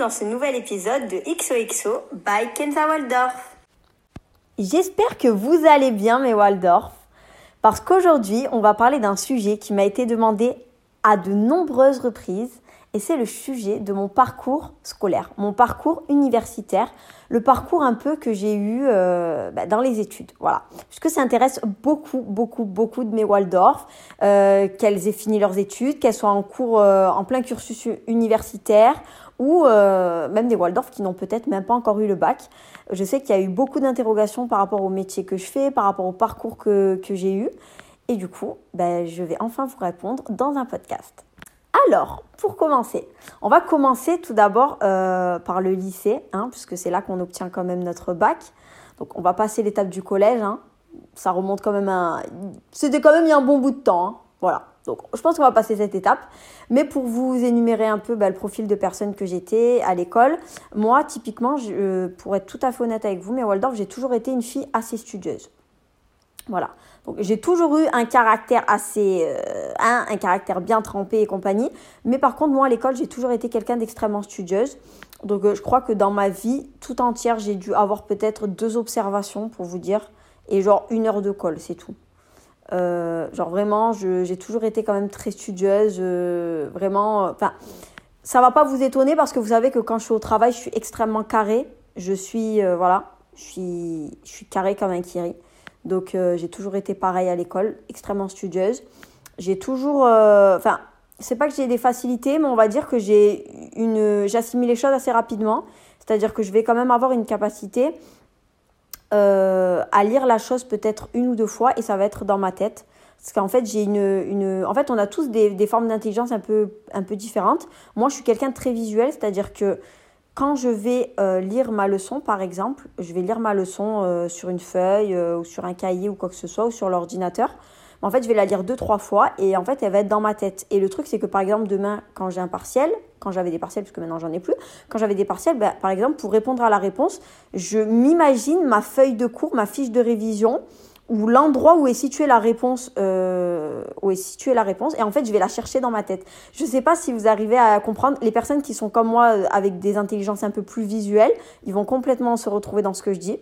dans ce nouvel épisode de XOXO by Kenza Waldorf. J'espère que vous allez bien mes Waldorf, parce qu'aujourd'hui on va parler d'un sujet qui m'a été demandé à de nombreuses reprises et c'est le sujet de mon parcours scolaire, mon parcours universitaire, le parcours un peu que j'ai eu euh, bah, dans les études. Voilà, puisque ça intéresse beaucoup, beaucoup, beaucoup de mes Waldorf, euh, qu'elles aient fini leurs études, qu'elles soient en cours, euh, en plein cursus universitaire ou même des Waldorf qui n'ont peut-être même pas encore eu le bac. Je sais qu'il y a eu beaucoup d'interrogations par rapport au métier que je fais, par rapport au parcours que, que j'ai eu. Et du coup, ben, je vais enfin vous répondre dans un podcast. Alors, pour commencer, on va commencer tout d'abord euh, par le lycée, hein, puisque c'est là qu'on obtient quand même notre bac. Donc, on va passer l'étape du collège. Hein. Ça remonte quand même un. C'était quand même il y a un bon bout de temps. Hein. Voilà. Donc, je pense qu'on va passer cette étape. Mais pour vous énumérer un peu bah, le profil de personne que j'étais à l'école, moi, typiquement, je, pour être tout à fait honnête avec vous, mais Waldorf, j'ai toujours été une fille assez studieuse. Voilà. Donc j'ai toujours eu un caractère assez, euh, un, caractère bien trempé et compagnie. Mais par contre moi à l'école j'ai toujours été quelqu'un d'extrêmement studieuse. Donc euh, je crois que dans ma vie tout entière j'ai dû avoir peut-être deux observations pour vous dire et genre une heure de colle c'est tout. Euh, genre vraiment j'ai toujours été quand même très studieuse, vraiment. Enfin ça va pas vous étonner parce que vous savez que quand je suis au travail je suis extrêmement carré. Je suis voilà, je suis, je suis carré comme un kiri. Donc euh, j'ai toujours été pareil à l'école, extrêmement studieuse. J'ai toujours, euh, enfin, c'est pas que j'ai des facilités, mais on va dire que j'ai une, j'assimile les choses assez rapidement. C'est-à-dire que je vais quand même avoir une capacité euh, à lire la chose peut-être une ou deux fois et ça va être dans ma tête. Parce qu'en fait, j'ai une, une, En fait, on a tous des, des formes d'intelligence un peu, un peu différentes. Moi, je suis quelqu'un de très visuel, c'est-à-dire que quand je vais euh, lire ma leçon, par exemple, je vais lire ma leçon euh, sur une feuille ou sur un cahier ou quoi que ce soit, ou sur l'ordinateur. En fait, je vais la lire deux, trois fois et en fait, elle va être dans ma tête. Et le truc, c'est que par exemple, demain, quand j'ai un partiel, quand j'avais des partiels, puisque maintenant j'en ai plus, quand j'avais des partiels, ben, par exemple, pour répondre à la réponse, je m'imagine ma feuille de cours, ma fiche de révision ou l'endroit où est située la réponse euh, où est située la réponse et en fait je vais la chercher dans ma tête je sais pas si vous arrivez à comprendre les personnes qui sont comme moi euh, avec des intelligences un peu plus visuelles ils vont complètement se retrouver dans ce que je dis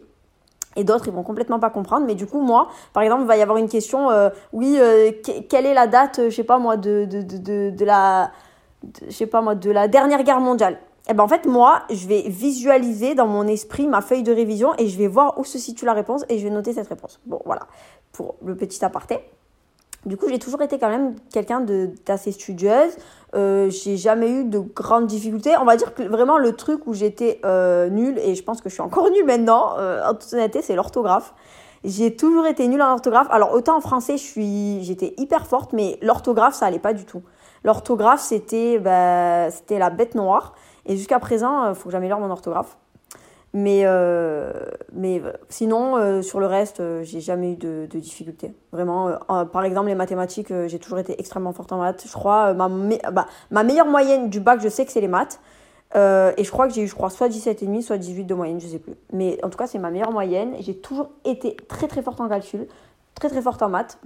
et d'autres ils vont complètement pas comprendre mais du coup moi par exemple il va y avoir une question euh, oui quelle est la date je sais pas moi de de, de, de, la je sais pas moi de la dernière guerre mondiale et eh ben en fait, moi, je vais visualiser dans mon esprit ma feuille de révision et je vais voir où se situe la réponse et je vais noter cette réponse. Bon, voilà, pour le petit aparté. Du coup, j'ai toujours été quand même quelqu'un d'assez studieuse. Euh, j'ai jamais eu de grandes difficultés. On va dire que vraiment le truc où j'étais euh, nulle, et je pense que je suis encore nulle maintenant, euh, en toute honnêteté, c'est l'orthographe. J'ai toujours été nulle en orthographe. Alors autant en français, j'étais hyper forte, mais l'orthographe, ça allait pas du tout. L'orthographe, c'était, bah, c'était la bête noire. Et jusqu'à présent, il faut que j'améliore mon orthographe. Mais, euh, mais euh, sinon, sur le reste, j'ai jamais eu de, de difficultés. Vraiment, par exemple, les mathématiques, j'ai toujours été extrêmement forte en maths. Je crois, ma, bah, ma meilleure moyenne du bac, je sais que c'est les maths. et je crois que j'ai eu, je crois, soit 17,5, soit 18 de moyenne, je sais plus. Mais en tout cas, c'est ma meilleure moyenne. J'ai toujours été très très forte en calcul, très très forte en maths.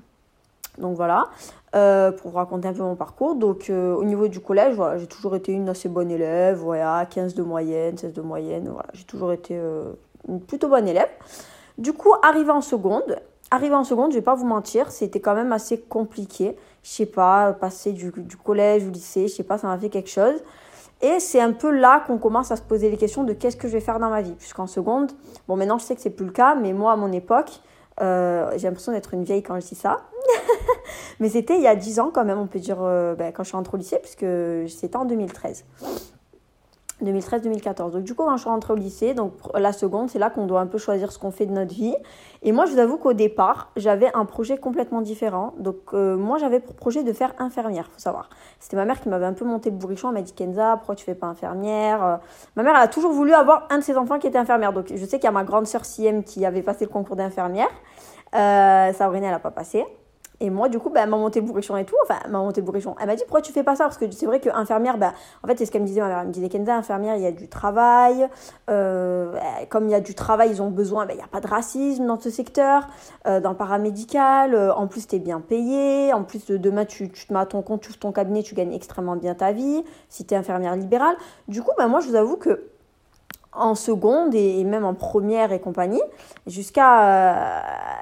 Donc voilà, euh, pour raconter un peu mon parcours. Donc euh, au niveau du collège, voilà, j'ai toujours été une assez bonne élève, voilà, 15 de moyenne, 16 de moyenne, voilà, j'ai toujours été euh, une plutôt bonne élève. Du coup, arrivé en seconde, arrivé en seconde, je vais pas vous mentir, c'était quand même assez compliqué. Je sais pas, passer du, du collège au lycée, je sais pas, ça m'a fait quelque chose. Et c'est un peu là qu'on commence à se poser les questions de qu'est-ce que je vais faire dans ma vie. Puisqu'en seconde, bon maintenant je sais que c'est plus le cas, mais moi à mon époque, j'ai l'impression d'être une vieille quand je dis ça. Mais c'était il y a 10 ans quand même, on peut dire, euh, ben, quand je suis rentrée au lycée, puisque c'était en 2013. 2013-2014. Donc du coup, quand je suis rentrée au lycée, donc la seconde, c'est là qu'on doit un peu choisir ce qu'on fait de notre vie. Et moi, je vous avoue qu'au départ, j'avais un projet complètement différent. Donc euh, moi, j'avais pour projet de faire infirmière, faut savoir. C'était ma mère qui m'avait un peu monté le bourrichon. Elle m'a dit Kenza, pourquoi tu fais pas infirmière euh, Ma mère, elle a toujours voulu avoir un de ses enfants qui était infirmière. Donc je sais qu'il y a ma grande sœur Siem qui avait passé le concours d'infirmière. Euh, Sabrina, elle n'a pas passé. Et moi, du coup, bah, m'a monté bourrichon et tout. Enfin, m'a monté le bourrichon. Elle m'a dit, pourquoi tu fais pas ça? Parce que c'est vrai qu'infirmière, bah, en fait, c'est ce qu'elle me disait. Elle me disait, Kenza, infirmière, il y a du travail. Euh, comme il y a du travail, ils ont besoin, bah, il n'y a pas de racisme dans ce secteur, euh, dans le paramédical. Euh, en plus, tu es bien payé. En plus, demain, tu, tu te mets à ton compte, tu ouvres ton cabinet, tu gagnes extrêmement bien ta vie. Si tu es infirmière libérale. Du coup, bah, moi, je vous avoue que en seconde et même en première et compagnie, jusqu'à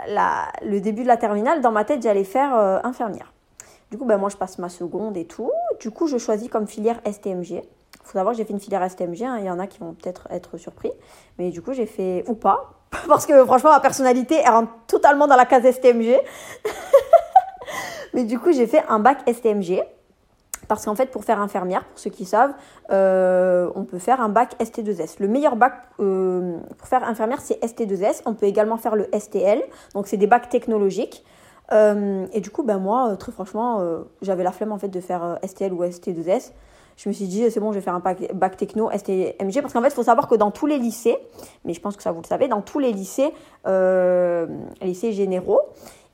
euh, le début de la terminale, dans ma tête, j'allais faire euh, infirmière. Du coup, ben, moi, je passe ma seconde et tout. Du coup, je choisis comme filière STMG. Il faut savoir que j'ai fait une filière STMG. Hein. Il y en a qui vont peut-être être surpris. Mais du coup, j'ai fait, ou pas, parce que franchement, ma personnalité, elle rentre totalement dans la case STMG. mais du coup, j'ai fait un bac STMG. Parce qu'en fait, pour faire infirmière, pour ceux qui savent, euh, on peut faire un bac ST2S. Le meilleur bac euh, pour faire infirmière, c'est ST2S. On peut également faire le STL. Donc, c'est des bacs technologiques. Euh, et du coup, ben moi, très franchement, j'avais la flemme en fait de faire STL ou ST2S. Je me suis dit, c'est bon, je vais faire un bac, techno STMG. Parce qu'en fait, il faut savoir que dans tous les lycées, mais je pense que ça vous le savez, dans tous les lycées, lycées généraux,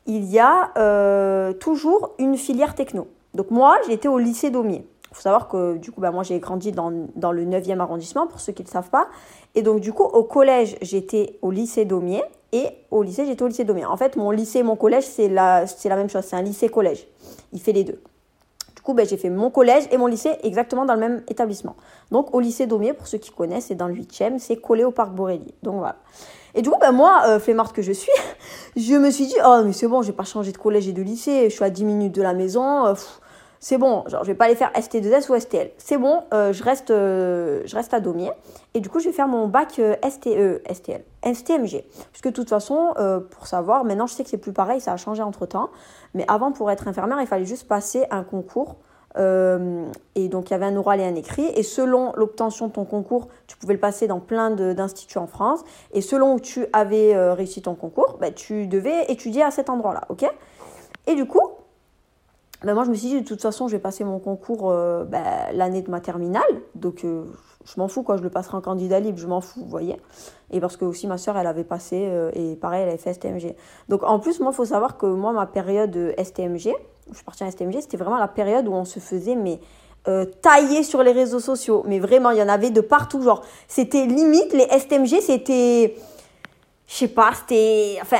il y a toujours une filière techno. Donc moi, j'étais au lycée Daumier. Il faut savoir que du coup, bah, moi, j'ai grandi dans, dans, le 9e arrondissement, pour ceux qui ne le savent pas. Et donc, du coup, au collège, j'étais au lycée Daumier. Et au lycée, j'étais au lycée Daumier. En fait, mon lycée et mon collège, c'est la, la même chose. C'est un lycée-collège. Il fait les deux. Du coup, ben, j'ai fait mon collège et mon lycée exactement dans le même établissement. Donc, au lycée Daumier, pour ceux qui connaissent, c'est dans le 8e, c'est collé au parc Borély. Donc, voilà. Et du coup, ben, moi, euh, que je suis, je me suis dit, oh, mais c'est bon, je vais pas changer de collège et de lycée. Je suis à 10 minutes de la maison. Euh, c'est bon, genre je vais pas aller faire ST2S ou STL. C'est bon, euh, je, reste, euh, je reste à Daumier. Et du coup, je vais faire mon bac euh, STE, STL, STMG. Puisque de toute façon, pour savoir, maintenant je sais que c'est plus pareil, ça a changé entre temps. Mais avant, pour être infirmière, il fallait juste passer un concours. et donc il y avait un oral et un écrit. Et selon l'obtention de ton concours, tu pouvais le passer dans plein d'instituts en France. Et selon où tu avais réussi ton concours, bah, tu devais étudier à cet endroit-là. ok? Et du coup, ben moi, je me suis dit, de toute façon, je vais passer mon concours euh, ben, l'année de ma terminale. Donc, euh, je m'en fous, quoi. Je le passerai en candidat libre, je m'en fous, vous voyez. Et parce que aussi, ma soeur, elle avait passé, euh, et pareil, elle avait fait STMG. Donc, en plus, moi, il faut savoir que moi, ma période STMG, je suis partie en STMG, c'était vraiment la période où on se faisait, mais tailler sur les réseaux sociaux. Mais vraiment, il y en avait de partout. Genre, c'était limite, les STMG, c'était. Je sais pas, c'était. Enfin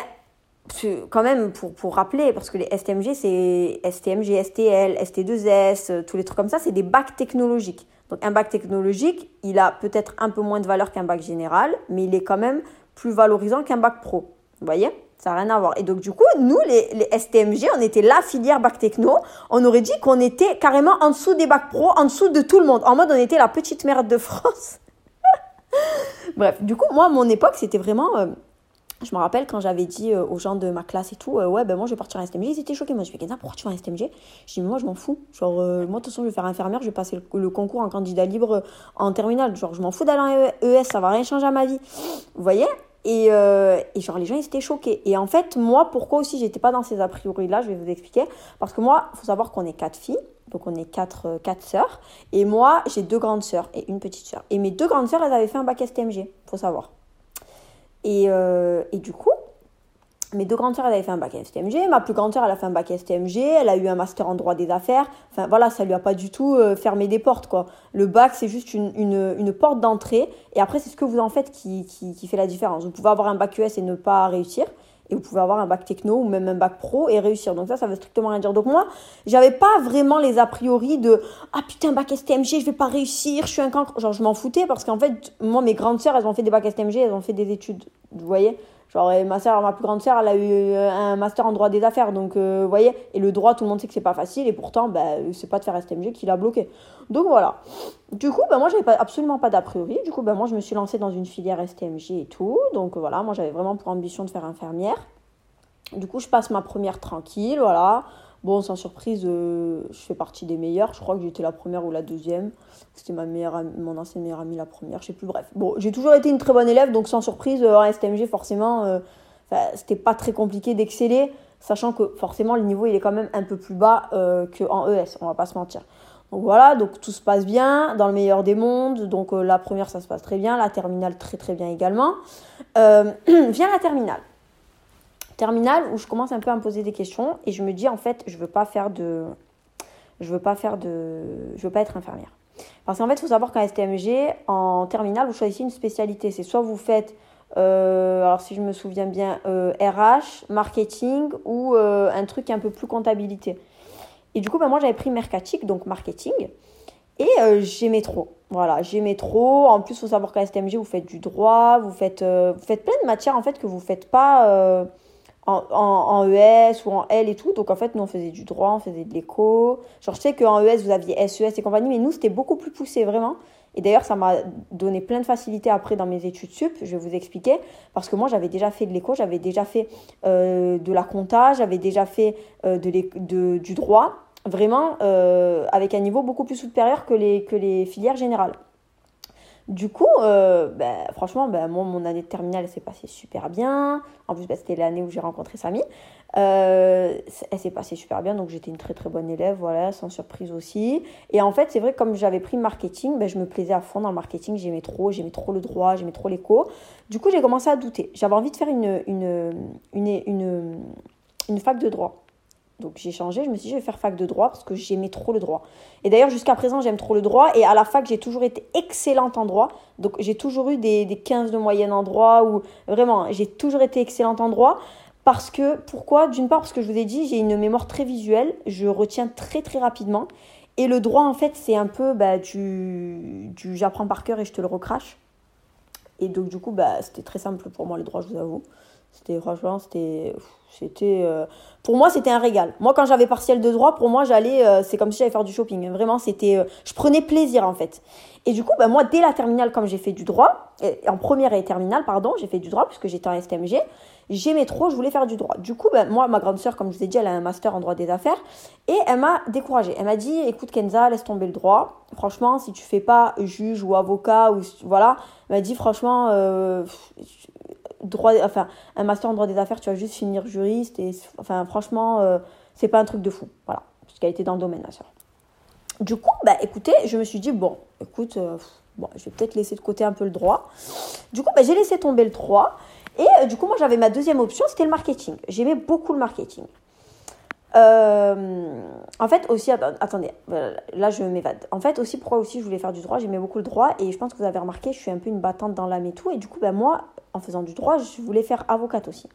quand même pour, pour rappeler, parce que les STMG, c'est STMG, STL, ST2S, euh, tous les trucs comme ça, c'est des bacs technologiques. Donc un bac technologique, il a peut-être un peu moins de valeur qu'un bac général, mais il est quand même plus valorisant qu'un bac pro. Vous voyez? Ça n'a rien à voir. Et donc, du coup, nous, les, les, STMG, on était la filière bac techno. On aurait dit qu'on était carrément en dessous des bacs pro, en dessous de tout le monde. En mode, on était la petite merde de France. Bref, du coup, moi, à mon époque, c'était vraiment. Euh, je me rappelle quand j'avais dit euh, aux gens de ma classe et tout, euh, ouais, ben moi je vais partir en STMG, ils étaient choqués. Moi je fais, pourquoi tu vas en STMG Je dis, moi je m'en fous. Genre, euh, moi de toute façon je vais faire infirmière, je vais passer le, concours en candidat libre en terminale. Genre, je m'en fous d'aller en ES, ça va rien changer à ma vie. Vous voyez? Et, genre, les gens ils étaient choqués. Et en fait, moi, pourquoi aussi j'étais pas dans ces a priori là, je vais vous expliquer. Parce que moi, faut savoir qu'on est quatre filles. Donc on est quatre, quatre sœurs. Et moi, j'ai deux grandes sœurs et une petite sœur. Et mes deux grandes sœurs, elles avaient fait un bac STMG, faut savoir. Euh, et, du coup, mes deux grandes sœurs, elles avaient fait un bac STMG. Ma plus grande sœur, elle a fait un bac STMG. Elle a eu un master en droit des affaires. Enfin, voilà, ça lui a pas du tout euh, fermé des portes, quoi. Le bac, c'est juste une, une, porte d'entrée. Et après, c'est ce que vous en faites qui, qui, qui, fait la différence. Vous pouvez avoir un bac US et ne pas réussir. Et vous pouvez avoir un bac techno ou même un bac pro et réussir. Donc ça, ça veut strictement rien dire. Donc moi, j'avais pas vraiment les a priori de ah putain bac STMG, je vais pas réussir, je suis un cancre. Genre je m'en foutais parce qu'en fait, moi mes grandes sœurs, elles ont fait des bacs STMG, elles ont fait des études. Vous voyez Genre, ma soeur, ma plus grande sœur, elle a eu euh, un master en droit des affaires. Donc, euh, voyez, et le droit, tout le monde sait que c'est pas facile. Et pourtant, bah, c'est pas de faire STMG qui l'a bloqué. Donc, voilà. Du coup, bah, moi, j'avais pas, absolument pas d'a priori. Du coup, bah, moi, je me suis lancée dans une filière STMG et tout. Donc, voilà, moi, j'avais vraiment pour ambition de faire infirmière. Du coup, je passe ma première tranquille, voilà. Bon, sans surprise, euh, je fais partie des meilleures. Je crois que j'étais la première ou la deuxième. C'était ma meilleure, mon ancienne meilleure amie la première, je sais plus. Bref, bon, j'ai toujours été une très bonne élève, donc sans surprise, euh, en STMG, forcément, euh, c'était pas très compliqué d'exceller, sachant que forcément, le niveau, il est quand même un peu plus bas qu'en ES, on va pas se mentir. Donc voilà, donc tout se passe bien, dans le meilleur des mondes. Donc la première, ça se passe très bien, la terminale, très très bien également. vient la terminale terminale où je commence un peu à me poser des questions et je me dis en fait, je veux pas faire de je veux pas faire de je veux pas être infirmière. Parce qu'en fait, il faut savoir qu'en STMG, en terminale, vous choisissez une spécialité. C'est soit vous faites, euh, alors si je me souviens bien, euh, RH, marketing ou euh, un truc un peu plus comptabilité. Et du coup, ben, moi, j'avais pris mercatique, donc marketing. Et j'aimais trop. Voilà, j'aimais trop. En plus, faut savoir qu'à STMG, vous faites du droit, vous faites, vous faites plein de matières en fait que vous faites pas en, ES ou en L et tout. Donc en fait, nous on faisait du droit, on faisait de l'éco. Genre je sais qu'en ES vous aviez SES et compagnie, mais nous c'était beaucoup plus poussé vraiment. Et d'ailleurs, ça m'a donné plein de facilité après dans mes études sup, je vais vous expliquer. Parce que moi, j'avais déjà fait de l'éco, j'avais déjà fait euh, de la compta, j'avais déjà fait euh, de, de, du droit, vraiment euh, avec un niveau beaucoup plus supérieur que les, que les filières générales. Du coup, euh, ben, franchement, ben, moi, mon année de terminale s'est passée super bien. En plus, ben, c'était l'année où j'ai rencontré Samy. Euh, elle s'est passée super bien, donc j'étais une très très bonne élève, voilà, sans surprise aussi. Et en fait, c'est vrai comme j'avais pris marketing, ben, je me plaisais à fond dans le marketing, j'aimais trop, j'aimais trop le droit, j'aimais trop l'éco. Du coup, j'ai commencé à douter. J'avais envie de faire une, une, une, une, une fac de droit. Donc j'ai changé, je me suis dit je vais faire fac de droit parce que j'aimais trop le droit. Et d'ailleurs jusqu'à présent j'aime trop le droit et à la fac j'ai toujours été excellente en droit. Donc j'ai toujours eu des, des 15 de moyenne en droit ou vraiment j'ai toujours été excellente en droit. Parce que, pourquoi? D'une part parce que je vous ai dit j'ai une mémoire très visuelle, je retiens très très rapidement. Et le droit en fait c'est un peu bah, du, j'apprends par cœur et je te le recrache. Et donc du coup bah, c'était très simple pour moi le droit je vous avoue. C'était franchement, c'était. C'était euh, pour moi, c'était un régal. Moi, quand j'avais partiel de droit, pour moi, j'allais. Euh, c'est comme si j'allais faire du shopping. Vraiment, c'était. Euh, je prenais plaisir, en fait. Et du coup, bah, moi, dès la terminale, comme j'ai fait du droit, en première et terminale, pardon, j'ai fait du droit, puisque j'étais en STMG, j'aimais trop, je voulais faire du droit. Du coup, bah, moi, ma grande sœur, comme je vous ai dit, elle a un master en droit des affaires, et elle m'a découragée. Elle m'a dit écoute, Kenza, laisse tomber le droit. Franchement, si tu fais pas juge ou avocat, ou voilà, elle m'a dit franchement droit, enfin, un master en droit des affaires, tu vas juste finir juriste. Et, enfin, franchement, euh, c'est pas un truc de fou. Voilà, puisqu'elle était dans le domaine, la soeur. Du coup, bah, écoutez, je me suis dit, bon, écoute, euh, bon, je vais peut-être laisser de côté un peu le droit. Du coup, bah, j'ai laissé tomber le droit. Et euh, du coup, moi, j'avais ma deuxième option, c'était le marketing. J'aimais beaucoup le marketing. En fait, aussi, attendez, là je m'évade. En fait, aussi, pourquoi aussi je voulais faire du droit J'aimais beaucoup le droit et je pense que vous avez remarqué, je suis un peu une battante dans l'âme et tout. Et du coup, ben, moi, en faisant du droit, je voulais faire avocate aussi.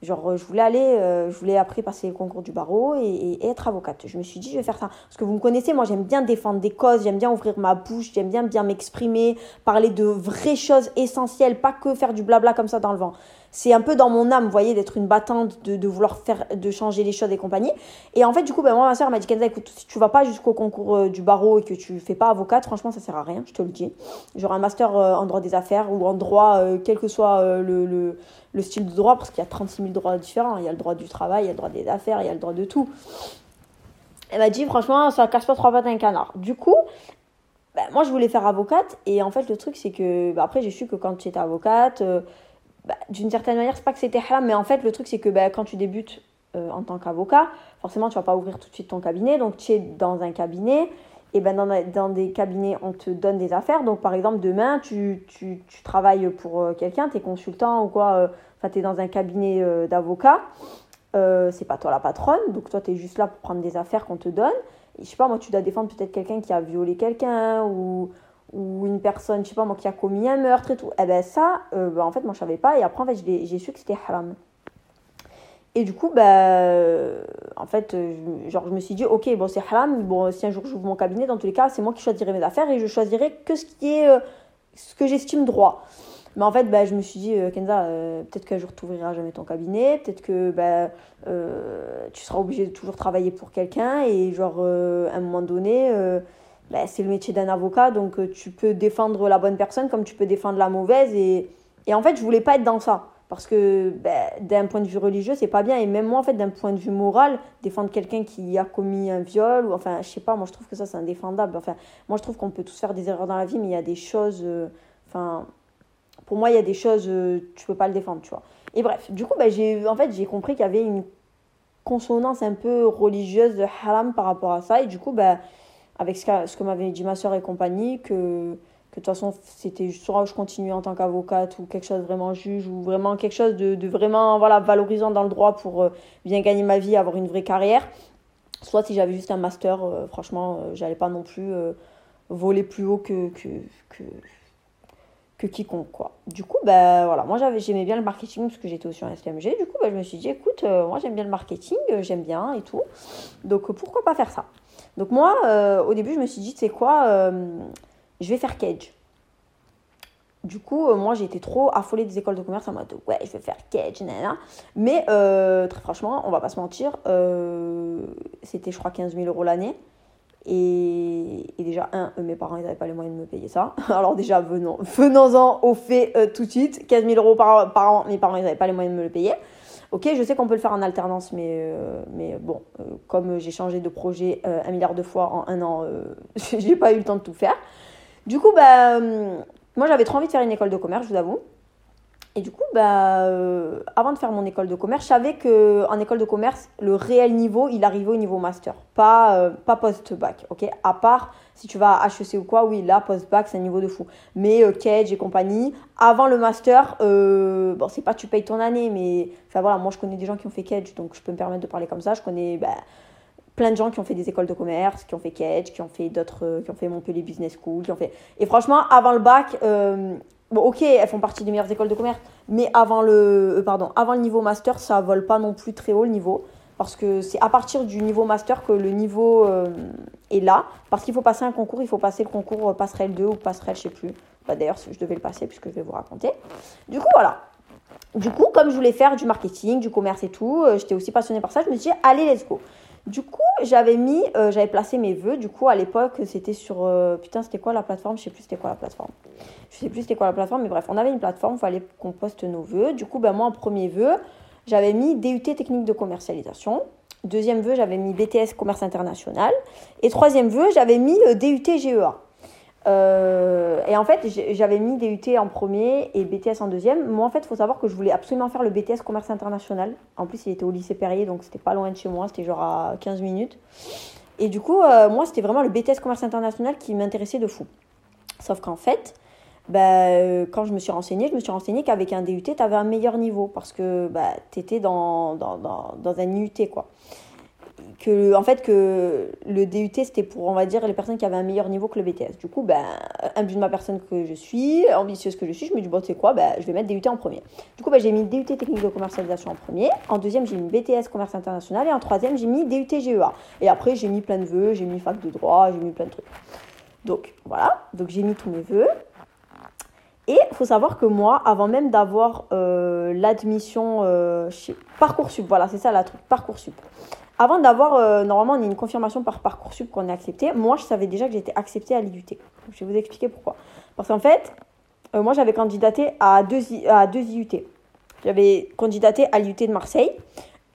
Genre, je voulais aller, euh, je voulais après passer le concours du barreau et, être avocate. Je me suis dit, je vais faire ça. Parce que vous me connaissez, moi, j'aime bien défendre des causes, j'aime bien ouvrir ma bouche, j'aime bien bien m'exprimer, parler de vraies choses essentielles, pas que faire du blabla comme ça dans le vent c'est un peu dans mon âme, vous voyez, d'être une battante, de, vouloir faire, de changer les choses et compagnie. Et en fait, du coup, ben, moi, ma soeur m'a dit, Kenza, écoute, si tu vas pas jusqu'au concours euh, du barreau et que tu fais pas avocate, franchement, ça sert à rien, je te le dis. J'aurai un master euh, en droit des affaires ou en droit, euh, quel que soit le, le, style de droit, parce qu'il y a 36 000 droits différents. Il y a le droit du travail, il y a le droit des affaires, il y a le droit de tout. Elle m'a dit, franchement, ça casse pas trois pattes à un canard. Du coup, ben, moi, je voulais faire avocate. Et en fait, le truc, c'est que, ben, après, j'ai su que quand tu étais avocate, bah, d'une certaine manière, c'est pas que c'était haram, mais en fait, le truc, c'est que bah, quand tu débutes euh, en tant qu'avocat, forcément, tu vas pas ouvrir tout de suite ton cabinet. Donc, tu es dans un cabinet. Et ben dans, des cabinets, on te donne des affaires. Donc, par exemple, demain, tu, tu, tu travailles pour euh, quelqu'un, tu es consultant ou quoi, euh, enfin, tu es dans un cabinet d'avocat. c'est pas toi la patronne, donc toi, tu es juste là pour prendre des affaires qu'on te donne. Et je sais pas, moi, tu dois défendre peut-être quelqu'un qui a violé quelqu'un ou ou une personne, je sais pas moi, qui a commis un meurtre et tout. Eh ben ça, euh, bah, en fait, moi je savais pas. Et après, en fait, j'ai su que c'était haram. Et du coup, bah, en fait, euh, genre, je me suis dit, ok, bon, c'est haram. Bon, si un jour j'ouvre mon cabinet, dans tous les cas, c'est moi qui choisirai mes affaires et je choisirai que ce qui est, euh, ce que j'estime droit. Mais en fait, bah, je me suis dit, Kenza, peut-être qu'un jour tu ouvriras jamais ton cabinet, peut-être que bah, tu seras obligé de toujours travailler pour quelqu'un et genre, à un moment donné, ben, c'est le métier d'un avocat, donc euh, tu peux défendre la bonne personne comme tu peux défendre la mauvaise. Et, et en fait, je voulais pas être dans ça. Parce que ben, d'un point de vue religieux, c'est pas bien. Et même moi, en fait, d'un point de vue moral, défendre quelqu'un qui a commis un viol, ou enfin, je sais pas, moi je trouve que ça c'est indéfendable. Enfin, moi je trouve qu'on peut tous faire des erreurs dans la vie, mais il y a des choses. euh, Enfin, pour moi, il y a des choses, euh, tu peux pas le défendre, tu vois. Et bref, du coup, ben, j'ai, en fait, j'ai compris qu'il y avait une consonance un peu religieuse de haram par rapport à ça. Et du coup, ben avec ce que, m'avait dit ma soeur et compagnie, que de toute façon, c'était soit je continuais en tant qu'avocate ou quelque chose vraiment juge ou vraiment quelque chose de, vraiment voilà, valorisant dans le droit pour euh, bien gagner ma vie, avoir une vraie carrière. Soit si j'avais juste un master, euh, franchement, euh, j'allais pas non plus voler plus haut que, que, que, que, quiconque. Quoi. Du coup, ben, voilà, moi j'aimais bien le marketing parce que j'étais aussi en STMG. Du coup, ben, je me suis dit, écoute, moi j'aime bien le marketing, j'aime bien et tout. Donc pourquoi pas faire ça? Donc moi, au début, je me suis dit, tu sais quoi je vais faire Cage. Du coup, euh, moi, j'ai été trop affolée des écoles de commerce en mode ouais, je vais faire Cage, nanana. Mais euh, très franchement, on va pas se mentir, euh, c'était je crois 15 000 euros l'année. Et, déjà, un, mes parents, ils n'avaient pas les moyens de me payer ça. Alors déjà, venons, venons-en au fait tout de suite. 15 000 euros par, par an, mes parents, ils n'avaient pas les moyens de me le payer. Ok, je sais qu'on peut le faire en alternance, mais, mais bon, comme j'ai changé de projet un milliard de fois en un an, j'ai pas eu le temps de tout faire. Du coup, bah, euh, moi j'avais trop envie de faire une école de commerce, je vous avoue. Et du coup, bah, euh, avant de faire mon école de commerce, je savais qu'en école de commerce, le réel niveau, il arrivait au niveau master, pas, euh, pas post-bac, ok? À part si tu vas à HEC ou quoi, oui, là, post-bac, c'est un niveau de fou. Mais Cage et compagnie, avant le master, bon, c'est pas tu payes ton année, mais enfin voilà, moi je connais des gens qui ont fait Cage, donc je peux me permettre de parler comme ça. Je connais bah, plein de gens qui ont fait des écoles de commerce, qui ont fait Kedge, qui ont fait d'autres, euh, qui ont fait Montpellier Business School, qui ont fait. Et franchement, avant le bac, euh, bon, ok, elles font partie des meilleures écoles de commerce, mais avant le, euh, pardon, avant le niveau master, ça vole pas non plus très haut le niveau, parce que c'est à partir du niveau master que le niveau est là, parce qu'il faut passer un concours, il faut passer le concours passerelle 2 ou passerelle, je sais plus. Bah, D'ailleurs, je devais le passer puisque je vais vous raconter. Du coup, voilà. Du coup, comme je voulais faire du marketing, du commerce et tout, j'étais aussi passionnée par ça, je me suis dit, allez, let's go. Du coup, j'avais mis, euh, j'avais placé mes vœux. Du coup, à l'époque, c'était sur. Euh, putain, c'était quoi la plateforme? Je sais plus c'était quoi la plateforme. Je sais plus c'était quoi la plateforme, mais bref, on avait une plateforme, il fallait qu'on poste nos vœux. Du coup, ben, moi, en premier vœu, j'avais mis DUT technique de commercialisation. Deuxième vœu, j'avais mis BTS commerce international. Et troisième vœu, j'avais mis euh, DUT GEA. Et en fait, j'avais mis DUT en premier et BTS en deuxième. Moi, en fait, il faut savoir que je voulais absolument faire le BTS commerce international. En plus, il était au lycée Perrier, donc c'était pas loin de chez moi, c'était genre à 15 minutes. Et du coup, euh, moi, c'était vraiment le BTS commerce international qui m'intéressait de fou. Sauf qu'en fait, bah, quand je me suis renseignée, je me suis renseignée qu'avec un DUT, tu avais un meilleur niveau parce que bah, tu étais dans, dans, dans, dans, un IUT, quoi que en fait que le DUT c'était pour on va dire les personnes qui avaient un meilleur niveau que le BTS. Du coup, ben but de ma personne que je suis, ambitieuse que je suis, je me dis bon, tu sais quoi, ben, je vais mettre DUT en premier. Du coup, ben, j'ai mis DUT technique de commercialisation en premier, en deuxième, j'ai mis BTS commerce international et en troisième, j'ai mis DUT GEA. Et après, j'ai mis plein de vœux, j'ai mis fac de droit, j'ai mis plein de trucs. Donc, voilà, donc j'ai mis tous mes vœux. Et il faut savoir que moi, avant même d'avoir euh, l'admission euh, chez Parcoursup, voilà, c'est ça la truc, Parcoursup avant d'avoir, euh, normalement, on a une confirmation par Parcoursup qu'on est accepté. Moi, je savais déjà que j'étais acceptée à l'IUT. Je vais vous expliquer pourquoi. Parce qu'en fait, euh, moi, j'avais candidaté à deux, à deux IUT. J'avais candidaté à l'IUT de Marseille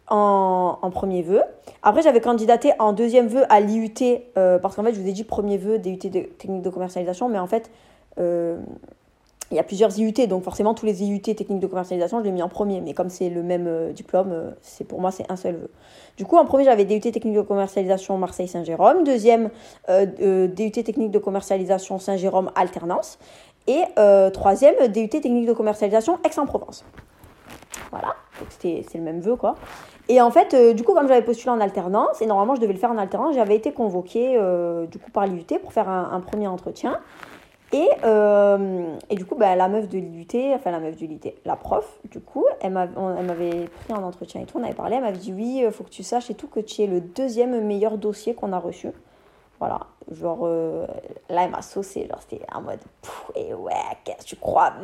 en, premier vœu. Après, j'avais candidaté en deuxième vœu à l'IUT, euh, parce qu'en fait, je vous ai dit premier vœu DUT de technique de commercialisation, mais en fait, il y a plusieurs IUT, donc forcément tous les IUT techniques de commercialisation, je l'ai mis en premier. Mais comme c'est le même euh, diplôme, euh, c'est pour moi c'est un seul vœu. Du coup, en premier j'avais DUT technique de commercialisation Marseille-Saint-Jérôme, deuxième euh, DUT technique de commercialisation Saint-Jérôme alternance, et troisième DUT technique de commercialisation Aix-en-Provence. Voilà, donc c'est le même vœu quoi. Et en fait, du coup, comme j'avais postulé en alternance, et normalement je devais le faire en alternance, j'avais été convoquée du coup par l'IUT pour faire un premier entretien. Et, euh, et du coup, bah, la meuf de l'IUT, enfin la meuf de l'IUT, la prof, du coup, elle m'avait pris en entretien et tout, on avait parlé, elle m'avait dit oui, il faut que tu saches et tout que tu es le deuxième meilleur dossier qu'on a reçu. Voilà, genre euh, là, elle m'a saucé, genre c'était en mode, et ouais, qu'est-ce que tu crois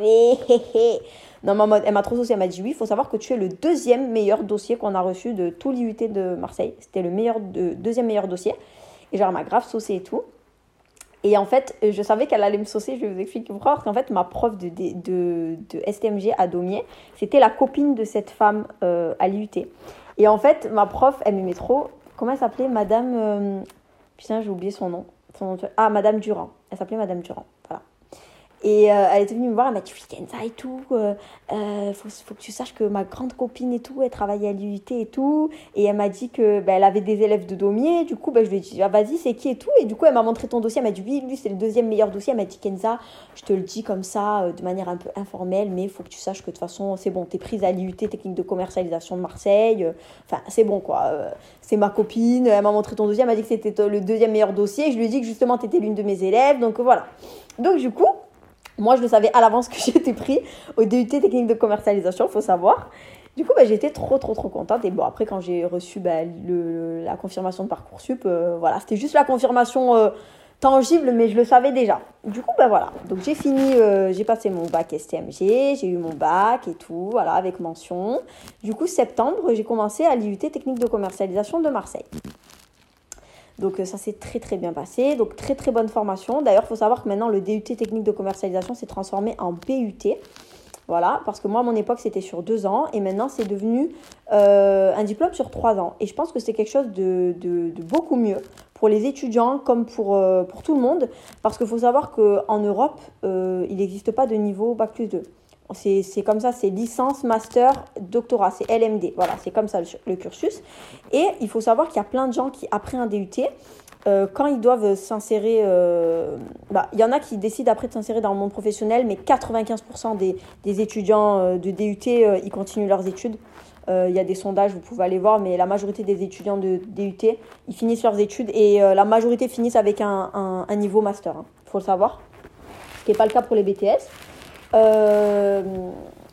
Non, mais en mode, elle m'a trop saucé, elle m'a dit oui, il faut savoir que tu es le deuxième meilleur dossier qu'on a reçu de tout l'IUT de Marseille. C'était le meilleur, de, deuxième meilleur dossier. Et genre, elle m'a grave saucé et tout. Et en fait, je savais qu'elle allait me saucer, je vais vous expliquer pourquoi. Parce qu'en fait, ma prof de, de, de, STMG à Daumier, c'était la copine de cette femme euh, à l'IUT. Et en fait, ma prof, elle m'aimait trop. Comment elle s'appelait? Madame. Euh, putain, j'ai oublié son nom. Ah, Madame Durand. Elle s'appelait Madame Durand. Et euh, elle était venue me voir, elle m'a dit Kenza et tout, euh, euh, faut, faut, que tu saches que ma grande copine et tout, elle travaillait à l'UIT et tout. Et elle m'a dit que ben, elle avait des élèves de Daumier. Du coup, ben, je lui ai dit ah, Vas-y, c'est qui et tout? Et du coup, elle m'a montré ton dossier. Elle m'a dit Oui, lui, c'est le deuxième meilleur dossier. Elle m'a dit Kenza, je te le dis comme ça, de manière un peu informelle, mais faut que tu saches que de toute façon, c'est bon, t'es prise à l'IUT, technique de commercialisation de Marseille. Enfin, c'est bon, quoi. c'est ma copine. Elle m'a montré ton dossier. Elle m'a dit que c'était le deuxième meilleur dossier. Et je lui ai dit que justement, tu étais l'une de mes élèves. Donc voilà. Donc, du coup, moi, je le savais à l'avance que j'étais pris au DUT technique de commercialisation, il faut savoir. Du coup, bah, j'étais trop, trop, trop contente. Et bon, après, quand j'ai reçu bah, le, la confirmation de Parcoursup, euh, voilà, c'était juste la confirmation euh, tangible, mais je le savais déjà. Du coup, bah voilà. Donc, j'ai fini, euh, j'ai passé mon bac STMG, j'ai eu mon bac et tout, voilà, avec mention. Du coup, septembre, j'ai commencé à l'IUT technique de commercialisation de Marseille. Donc euh, ça s'est très très bien passé. Donc très très bonne formation. D'ailleurs, il faut savoir que maintenant le DUT technique de commercialisation s'est transformé en BUT. Voilà, parce que moi, à mon époque, c'était sur deux ans et maintenant, c'est devenu euh, un diplôme sur trois ans. Et je pense que c'est quelque chose de, beaucoup mieux pour les étudiants comme pour, euh, pour tout le monde, parce qu'il faut savoir qu'en Europe, il n'existe pas de niveau Bac plus 2. C'est comme ça, c'est licence, master, doctorat, c'est LMD. Voilà, c'est comme ça le, cursus. Et il faut savoir qu'il y a plein de gens qui, après un DUT, euh, quand ils doivent s'insérer, euh, bah, il y en a qui décident après de s'insérer dans le monde professionnel, mais 95% des, étudiants euh, de DUT, ils continuent leurs études. Il y a des sondages, vous pouvez aller voir, mais la majorité des étudiants de DUT, ils finissent leurs études et la majorité finissent avec un, un, niveau master. Il hein. faut le savoir. Ce qui n'est pas le cas pour les BTS. Euh,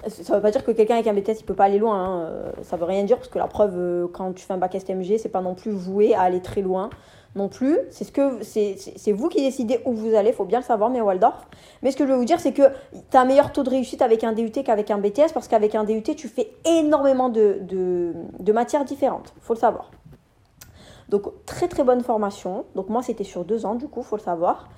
ça ne veut pas dire que quelqu'un avec un BTS il peut pas aller loin. Hein. Euh, ça veut rien dire parce que la preuve, euh, quand tu fais un bac STMG, c'est pas non plus voué à aller très loin non plus. C'est ce vous qui décidez où vous allez, faut bien le savoir, mais Waldorf. Mais ce que je veux vous dire, c'est que tu as un meilleur taux de réussite avec un DUT qu'avec un BTS parce qu'avec un DUT, tu fais énormément de, de, de matières différentes. faut le savoir. Donc, très très bonne formation. Donc, moi, c'était sur deux ans, du coup, faut le savoir.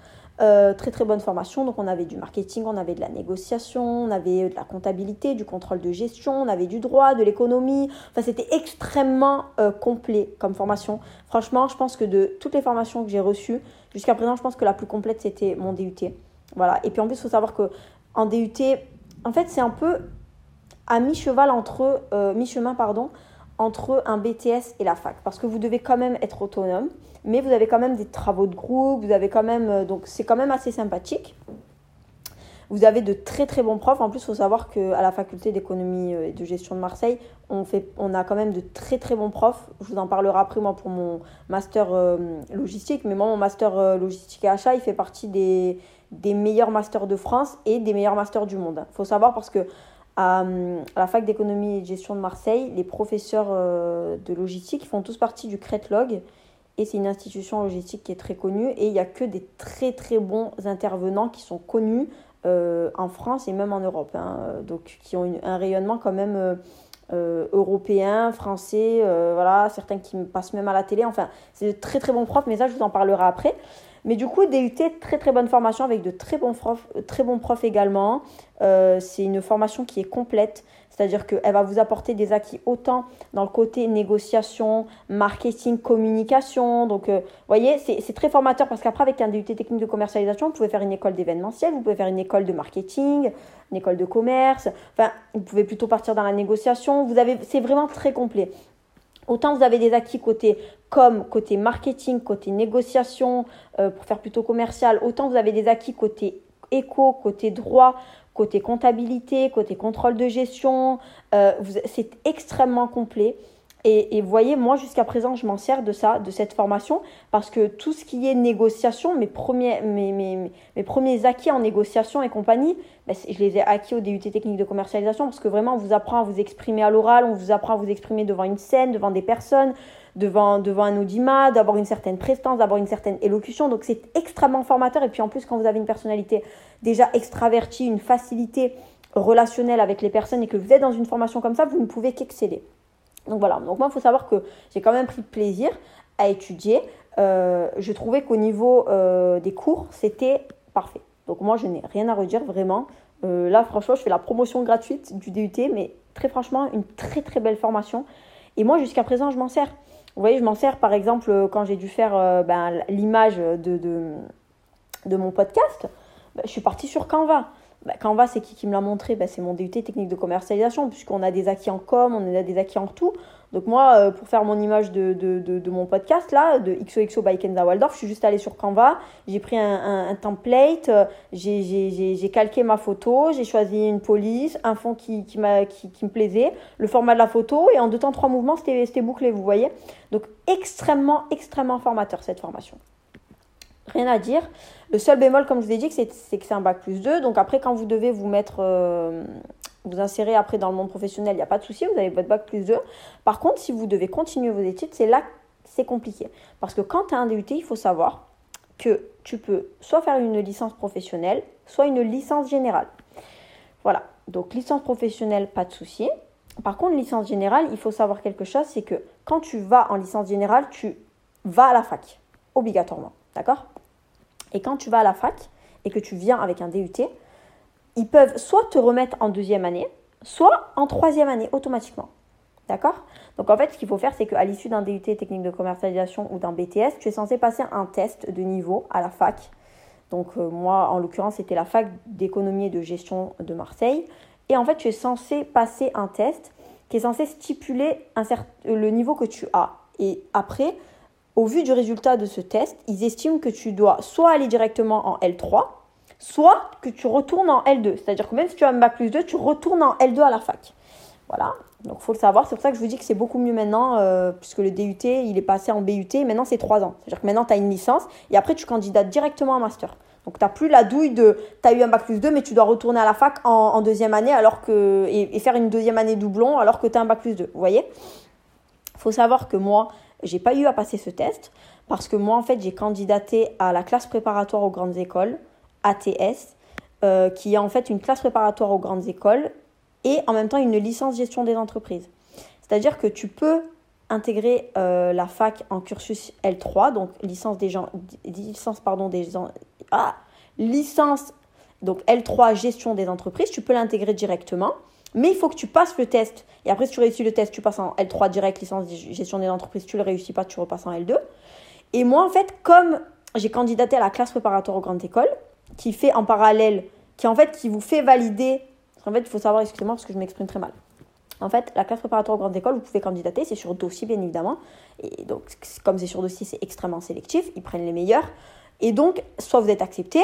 Euh, très très bonne formation. Donc on avait du marketing, on avait de la négociation, on avait de la comptabilité, du contrôle de gestion, on avait du droit, de l'économie. Enfin c'était extrêmement euh, complet comme formation. Franchement, je pense que de toutes les formations que j'ai reçues jusqu'à présent, je pense que la plus complète c'était mon DUT. Voilà. Et puis en plus, il faut savoir que en DUT, en fait, c'est un peu à mi-cheval entre euh, mi-chemin pardon entre un BTS et la fac parce que vous devez quand même être autonome mais vous avez quand même des travaux de groupe, vous avez quand même euh, donc c'est quand même assez sympathique. Vous avez de très très bons profs. En plus, il faut savoir qu'à la faculté d'économie euh, et de gestion de Marseille, on, fait, on a quand même de très très bons profs. Je vous en parlerai après moi pour mon master euh, logistique. Mais moi, mon master logistique et achat, il fait partie des, des meilleurs masters de France et des meilleurs masters du monde. Il faut savoir parce que à, la fac d'économie et de gestion de Marseille, les professeurs de logistique font tous partie du CRETLOG et c'est une institution logistique qui est très connue et il n'y a que des très très bons intervenants qui sont connus euh, en France et même en Europe, hein, donc qui ont un rayonnement quand même euh, euh, européen, français, voilà, certains qui passent même à la télé, enfin c'est de très très bons profs, mais ça je vous en parlerai après. Mais du coup, DUT, très très bonne formation avec de très bons profs, très bons profs également. c'est une formation qui est complète. C'est-à-dire qu'elle va vous apporter des acquis autant dans le côté négociation, marketing, communication. Donc, euh, vous voyez, c'est très formateur parce qu'après, avec un DUT technique de commercialisation, vous pouvez faire une école d'événementiel, vous pouvez faire une école de marketing, une école de commerce. Enfin, vous pouvez plutôt partir dans la négociation. Vous avez, c'est vraiment très complet. Autant vous avez des acquis côté com, côté marketing, côté négociation, euh, pour faire plutôt commercial, autant vous avez des acquis côté éco, côté droit, côté comptabilité, côté contrôle de gestion. Euh, c'est extrêmement complet. Et, vous voyez, moi jusqu'à présent, je m'en sers de ça, de cette formation, parce que tout ce qui est négociation, mes premiers, mes, mes, mes premiers acquis en négociation et compagnie, ben, je les ai acquis au DUT technique de commercialisation, parce que vraiment, on vous apprend à vous exprimer à l'oral, on vous apprend à vous exprimer devant une scène, devant des personnes, devant, devant un audimat, d'avoir une certaine prestance, d'avoir une certaine élocution. Donc c'est extrêmement formateur. Et puis en plus, quand vous avez une personnalité déjà extravertie, une facilité relationnelle avec les personnes et que vous êtes dans une formation comme ça, vous ne pouvez qu'exceller. Donc voilà, donc moi il faut savoir que j'ai quand même pris plaisir à étudier. Euh, je trouvais qu'au niveau euh, des cours, c'était parfait. Donc moi je n'ai rien à redire vraiment. Euh, là franchement, je fais la promotion gratuite du DUT, mais très franchement, une très très belle formation. Et moi jusqu'à présent, je m'en sers. Vous voyez, je m'en sers par exemple quand j'ai dû faire ben, l'image de, mon podcast. bah, je suis partie sur Canva. Bah, Canva, c'est qui qui me l'a montré bah, C'est mon DUT technique de commercialisation, puisqu'on a des acquis en com, on a des acquis en tout. Donc moi, euh, pour faire mon image de, de, de, mon podcast, là, de XOXO by Kenza Waldorf, je suis juste allée sur Canva, j'ai pris un, un, template, euh, j'ai calqué ma photo, j'ai choisi une police, un fond qui, qui, qui, qui, me plaisait, le format de la photo, et en deux temps, trois mouvements, c'était bouclé, vous voyez. Donc extrêmement, extrêmement formateur cette formation. Rien à dire. Le seul bémol, comme je vous ai dit, c'est que c'est un bac plus 2. Donc après, quand vous devez vous mettre, euh, vous insérer après dans le monde professionnel, il n'y a pas de souci, vous avez votre bac plus 2. Par contre, si vous devez continuer vos études, c'est là que c'est compliqué. Parce que quand tu as un DUT, il faut savoir que tu peux soit faire une licence professionnelle, soit une licence générale. Voilà, donc licence professionnelle, pas de souci. Par contre, licence générale, il faut savoir quelque chose, c'est que quand tu vas en licence générale, tu vas à la fac, obligatoirement. D'accord? Et quand tu vas à la fac et que tu viens avec un DUT, ils peuvent soit te remettre en deuxième année, soit en troisième année automatiquement. D'accord? Donc en fait, ce qu'il faut faire, c'est qu'à l'issue d'un DUT technique de commercialisation ou d'un BTS, tu es censé passer un test de niveau à la fac. Donc euh, moi, en l'occurrence, c'était la fac d'économie et de gestion de Marseille. Et en fait, tu es censé passer un test qui est censé stipuler le niveau que tu as. Et après, au vu du résultat de ce test, ils estiment que tu dois soit aller directement en L3, soit que tu retournes en L2. C'est-à-dire que même si tu as un bac plus 2, tu retournes en L2 à la fac. Voilà, donc faut le savoir. C'est pour ça que je vous dis que c'est beaucoup mieux maintenant, euh, puisque le DUT, il est passé en BUT, maintenant c'est 3 ans. C'est-à-dire que maintenant tu as une licence, et après tu candidates directement en master. Donc tu n'as plus la douille de, tu as eu un bac plus 2, mais tu dois retourner à la fac en, deuxième année alors que, et, faire une deuxième année doublon alors que tu as un bac plus 2. Vous voyez? Faut savoir que moi, j'ai pas eu à passer ce test parce que moi, en fait, j'ai candidaté à la classe préparatoire aux grandes écoles, ATS, euh, qui est en fait une classe préparatoire aux grandes écoles et en même temps une licence gestion des entreprises. C'est-à-dire que tu peux intégrer euh, la fac en cursus L3, donc licence des gens, licence pardon des gens, ah, licence donc L3 gestion des entreprises, tu peux l'intégrer directement. Mais il faut que tu passes le test. Et après, si tu réussis le test, tu passes en L3 direct, licence gestion des entreprises. Tu ne le réussis pas, tu repasses en L2. Et moi, en fait, comme j'ai candidaté à la classe préparatoire aux grandes écoles, qui fait en parallèle, qui en fait, qui vous fait valider. En fait, il faut savoir, excusez-moi, parce que je m'exprime très mal. En fait, la classe préparatoire aux grandes écoles, vous pouvez candidater, c'est sur dossier, bien évidemment. Et donc, comme c'est sur dossier, c'est extrêmement sélectif. Ils prennent les meilleurs. Et donc, soit vous êtes accepté,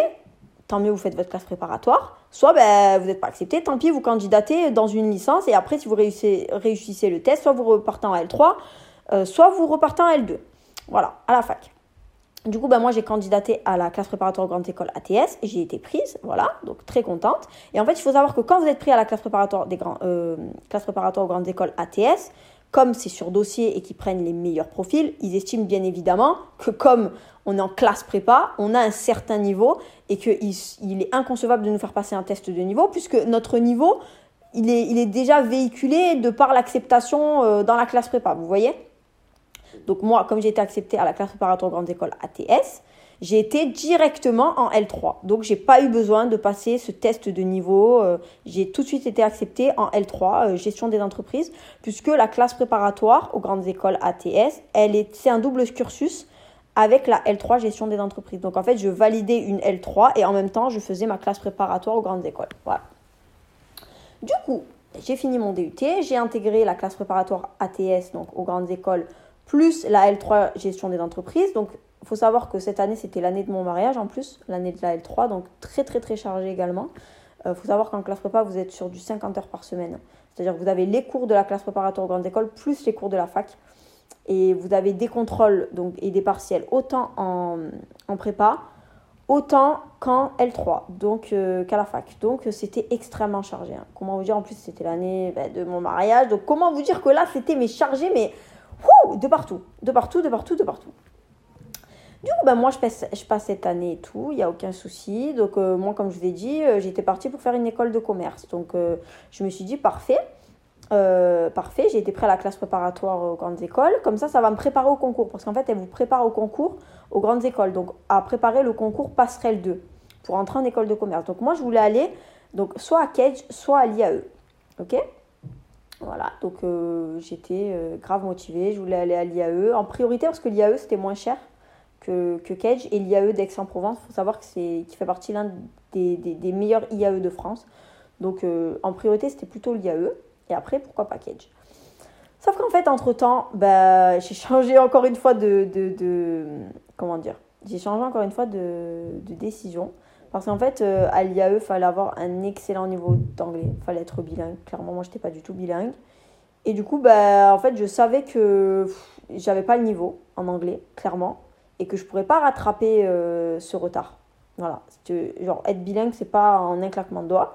tant mieux, vous faites votre classe préparatoire. Soit ben, vous n'êtes pas accepté, tant pis, vous candidatez dans une licence. Et après, si vous réussissez, le test, soit vous repartez en L3, euh, soit vous repartez en L2. Voilà, à la fac. Du coup, ben, moi, j'ai candidaté à la classe préparatoire grande école ATS j'ai été prise, voilà, donc très contente. Et en fait, il faut savoir que quand vous êtes pris à la classe préparatoire, des grands, euh, classe préparatoire aux grandes écoles ATS, comme c'est sur dossier et qu'ils prennent les meilleurs profils, ils estiment bien évidemment que comme on est en classe prépa, on a un certain niveau et qu'il il est inconcevable de nous faire passer un test de niveau puisque notre niveau, il est, il est déjà véhiculé de par l'acceptation euh, dans la classe prépa, vous voyez? Donc moi, comme j'ai été acceptée à la classe préparatoire grande école ATS, j'ai été directement en L3. Donc, j'ai pas eu besoin de passer ce test de niveau. Euh, j'ai tout de suite été acceptée en L3, euh, gestion des entreprises, puisque la classe préparatoire aux grandes écoles ATS, elle est, c'est un double cursus avec la L3 gestion des entreprises. Donc, en fait, je validais une L3 et en même temps, je faisais ma classe préparatoire aux grandes écoles. Voilà. Du coup, j'ai fini mon DUT, j'ai intégré la classe préparatoire ATS, donc aux grandes écoles, plus la L3 gestion des entreprises. Donc, il faut savoir que cette année, c'était l'année de mon mariage en plus, l'année de la L3, donc très très très chargé également. Il euh, faut savoir qu'en classe prépa, vous êtes sur du 50 heures par semaine. C'est-à-dire que vous avez les cours de la classe préparatoire aux grandes écoles plus les cours de la fac. Et vous avez des contrôles donc, et des partiels autant en, en prépa, autant qu'en L3, donc euh, qu'à la fac. Donc c'était extrêmement chargé. Hein. Comment vous dire En plus, c'était l'année ben, de mon mariage. Donc comment vous dire que là, c'était mais chargé, mais de partout, de partout, de partout, de partout. Du coup, ben, moi, je passe, je passe cette année et tout, il n'y a aucun souci. Donc, euh, moi, comme je vous ai dit, euh, j'étais partie pour faire une école de commerce. Donc, euh, je me suis dit, parfait, parfait, j'ai été prêt à la classe préparatoire aux grandes écoles. Comme ça, ça va me préparer au concours. Parce qu'en fait, elle vous prépare au concours aux grandes écoles. Donc, à préparer le concours passerelle 2 pour entrer en école de commerce. Donc, moi, je voulais aller donc, soit à Cage, soit à l'IAE. Ok? Voilà, donc j'étais grave motivée, je voulais aller à l'IAE en priorité parce que l'IAE c'était moins cher que, que Cage. Et l'IAE d'Aix-en-Provence, il faut savoir que c'est qui fait partie l'un des, des, des, meilleurs IAE de France. Donc euh, en priorité, c'était plutôt l'IAE. Et après, pourquoi pas Cage Sauf qu'en fait, entre-temps, bah, j'ai changé encore une fois de, de, comment dire? J'ai changé encore une fois de, de décision. Parce qu'en fait, euh, à l'IAE, il fallait avoir un excellent niveau d'anglais. Il fallait être bilingue. Clairement, moi, je n'étais pas du tout bilingue. Et du coup, bah, en fait, je savais que j'avais pas le niveau en anglais, clairement. Et que je pourrais pas rattraper euh, ce retard. Voilà. Genre, être bilingue, c'est pas en un claquement de doigts.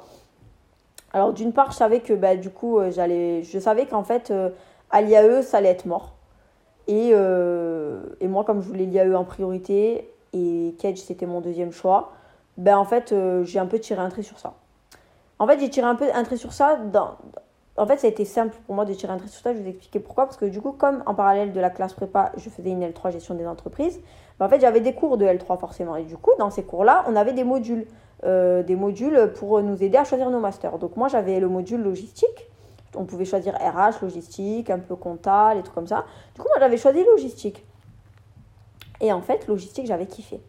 Alors, d'une part, je savais que, bah, du coup, euh, j'allais... Je savais qu'en fait, à l'IAE, ça allait être mort. Et, et moi, comme je voulais l'IAE en priorité, et Kedge, c'était mon deuxième choix, ben en fait, euh, j'ai un peu tiré un trait sur ça. En fait, j'ai tiré un peu un trait sur ça. Dans... En fait, ça a été simple pour moi de tirer un trait sur ça. Je vais vous expliquer pourquoi. Parce que du coup, comme en parallèle de la classe prépa, je faisais une L3 gestion des entreprises, ben en fait, j'avais des cours de L3 forcément. Et du coup, dans ces cours-là, on avait des modules. Euh, des modules pour nous aider à choisir nos masters. Donc moi, j'avais le module logistique. On pouvait choisir RH, logistique, un peu comptable, et tout comme ça. Du coup, moi, j'avais choisi logistique. Et en fait, logistique, j'avais kiffé.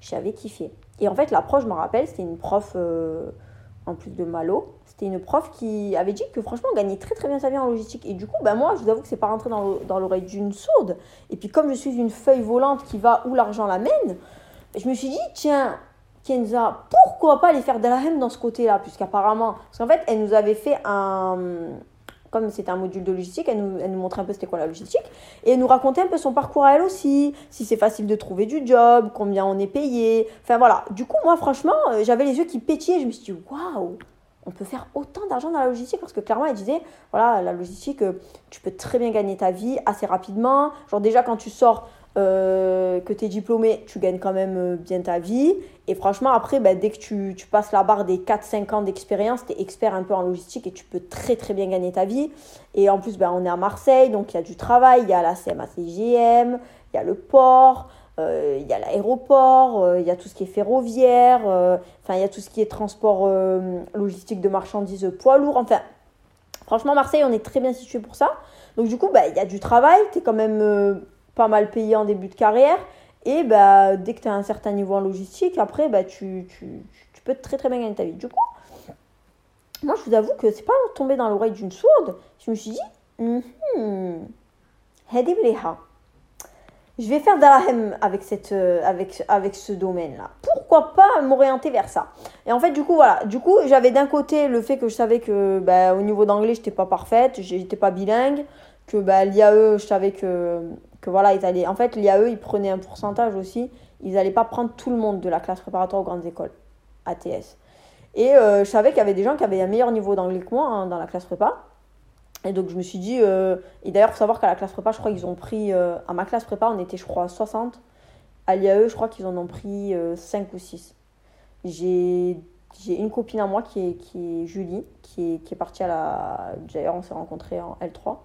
J'avais kiffé. Et en fait, l'approche, je me rappelle, c'était une prof, euh, en plus de Malo, c'était une prof qui avait dit que franchement, on gagnait très très bien sa vie en logistique. Et du coup, bah, moi, je vous avoue que c'est pas rentré dans l'oreille d'une sourde. Et puis, comme je suis une feuille volante qui va où l'argent l'amène, je me suis dit, tiens, Pourquoi pas aller faire haine dans ce côté-là Puisqu'apparemment, parce qu'en fait, elle nous avait fait un comme c'était un module de logistique, elle nous, elle nous montrait un peu c'était quoi la logistique, et elle nous racontait un peu son parcours à elle aussi, si c'est facile de trouver du job, combien on est payé, enfin voilà. Du coup, moi, franchement, euh, j'avais les yeux qui pétillaient, je me suis dit, waouh, on peut faire autant d'argent dans la logistique, parce que clairement, elle disait, voilà, la logistique, euh, tu peux très bien gagner ta vie assez rapidement, genre déjà quand tu sors euh, que tu es diplômé, tu gagnes quand même euh, bien ta vie. Et franchement, après, bah, dès que tu, passes la barre des 4-5 ans d'expérience, tu es expert un peu en logistique et tu peux très très bien gagner ta vie. Et en plus, bah, on est à Marseille, donc il y a du travail, il y a la CMA-CGM, il y a le port. Euh, il y a l'aéroport, il y a tout ce qui est ferroviaire, enfin il y a tout ce qui est transport logistique de marchandises poids lourds. Enfin, franchement, Marseille, on est très bien situé pour ça. Donc du coup, bah, il y a du travail, tu es quand même pas mal payé en début de carrière. Et bah, dès que tu as un certain niveau en logistique, après, bah, tu, tu, peux très très bien gagner ta vie. Du coup, moi, je vous avoue que c'est pas tombé dans l'oreille d'une sourde. Je me suis dit, mm -hmm, je vais faire la avec, cette, euh, avec, avec ce domaine-là. Pourquoi pas m'orienter vers ça? Et en fait, du coup, voilà. Du coup, j'avais d'un côté le fait que je savais que bah, au niveau d'anglais, j'étais pas parfaite, j'étais pas bilingue, que bah, l'IAE, je savais que que voilà, ils allaient. En fait, l'IAE, ils prenaient un pourcentage aussi. Ils n'allaient pas prendre tout le monde de la classe préparatoire aux grandes écoles, ATS. Et euh, je savais qu'il y avait des gens qui avaient un meilleur niveau d'anglais que moi hein, dans la classe prépa. Et donc je me suis dit, euh, et d'ailleurs, il faut savoir qu'à la classe prépa, je crois qu'ils ont pris, euh, à ma classe prépa, on était, je crois, 60. À l'IAE, je crois qu'ils en ont pris 5 ou 6. J'ai une copine à moi qui est, qui est Julie, qui est, qui est partie à la. D'ailleurs, on s'est rencontrés en L3,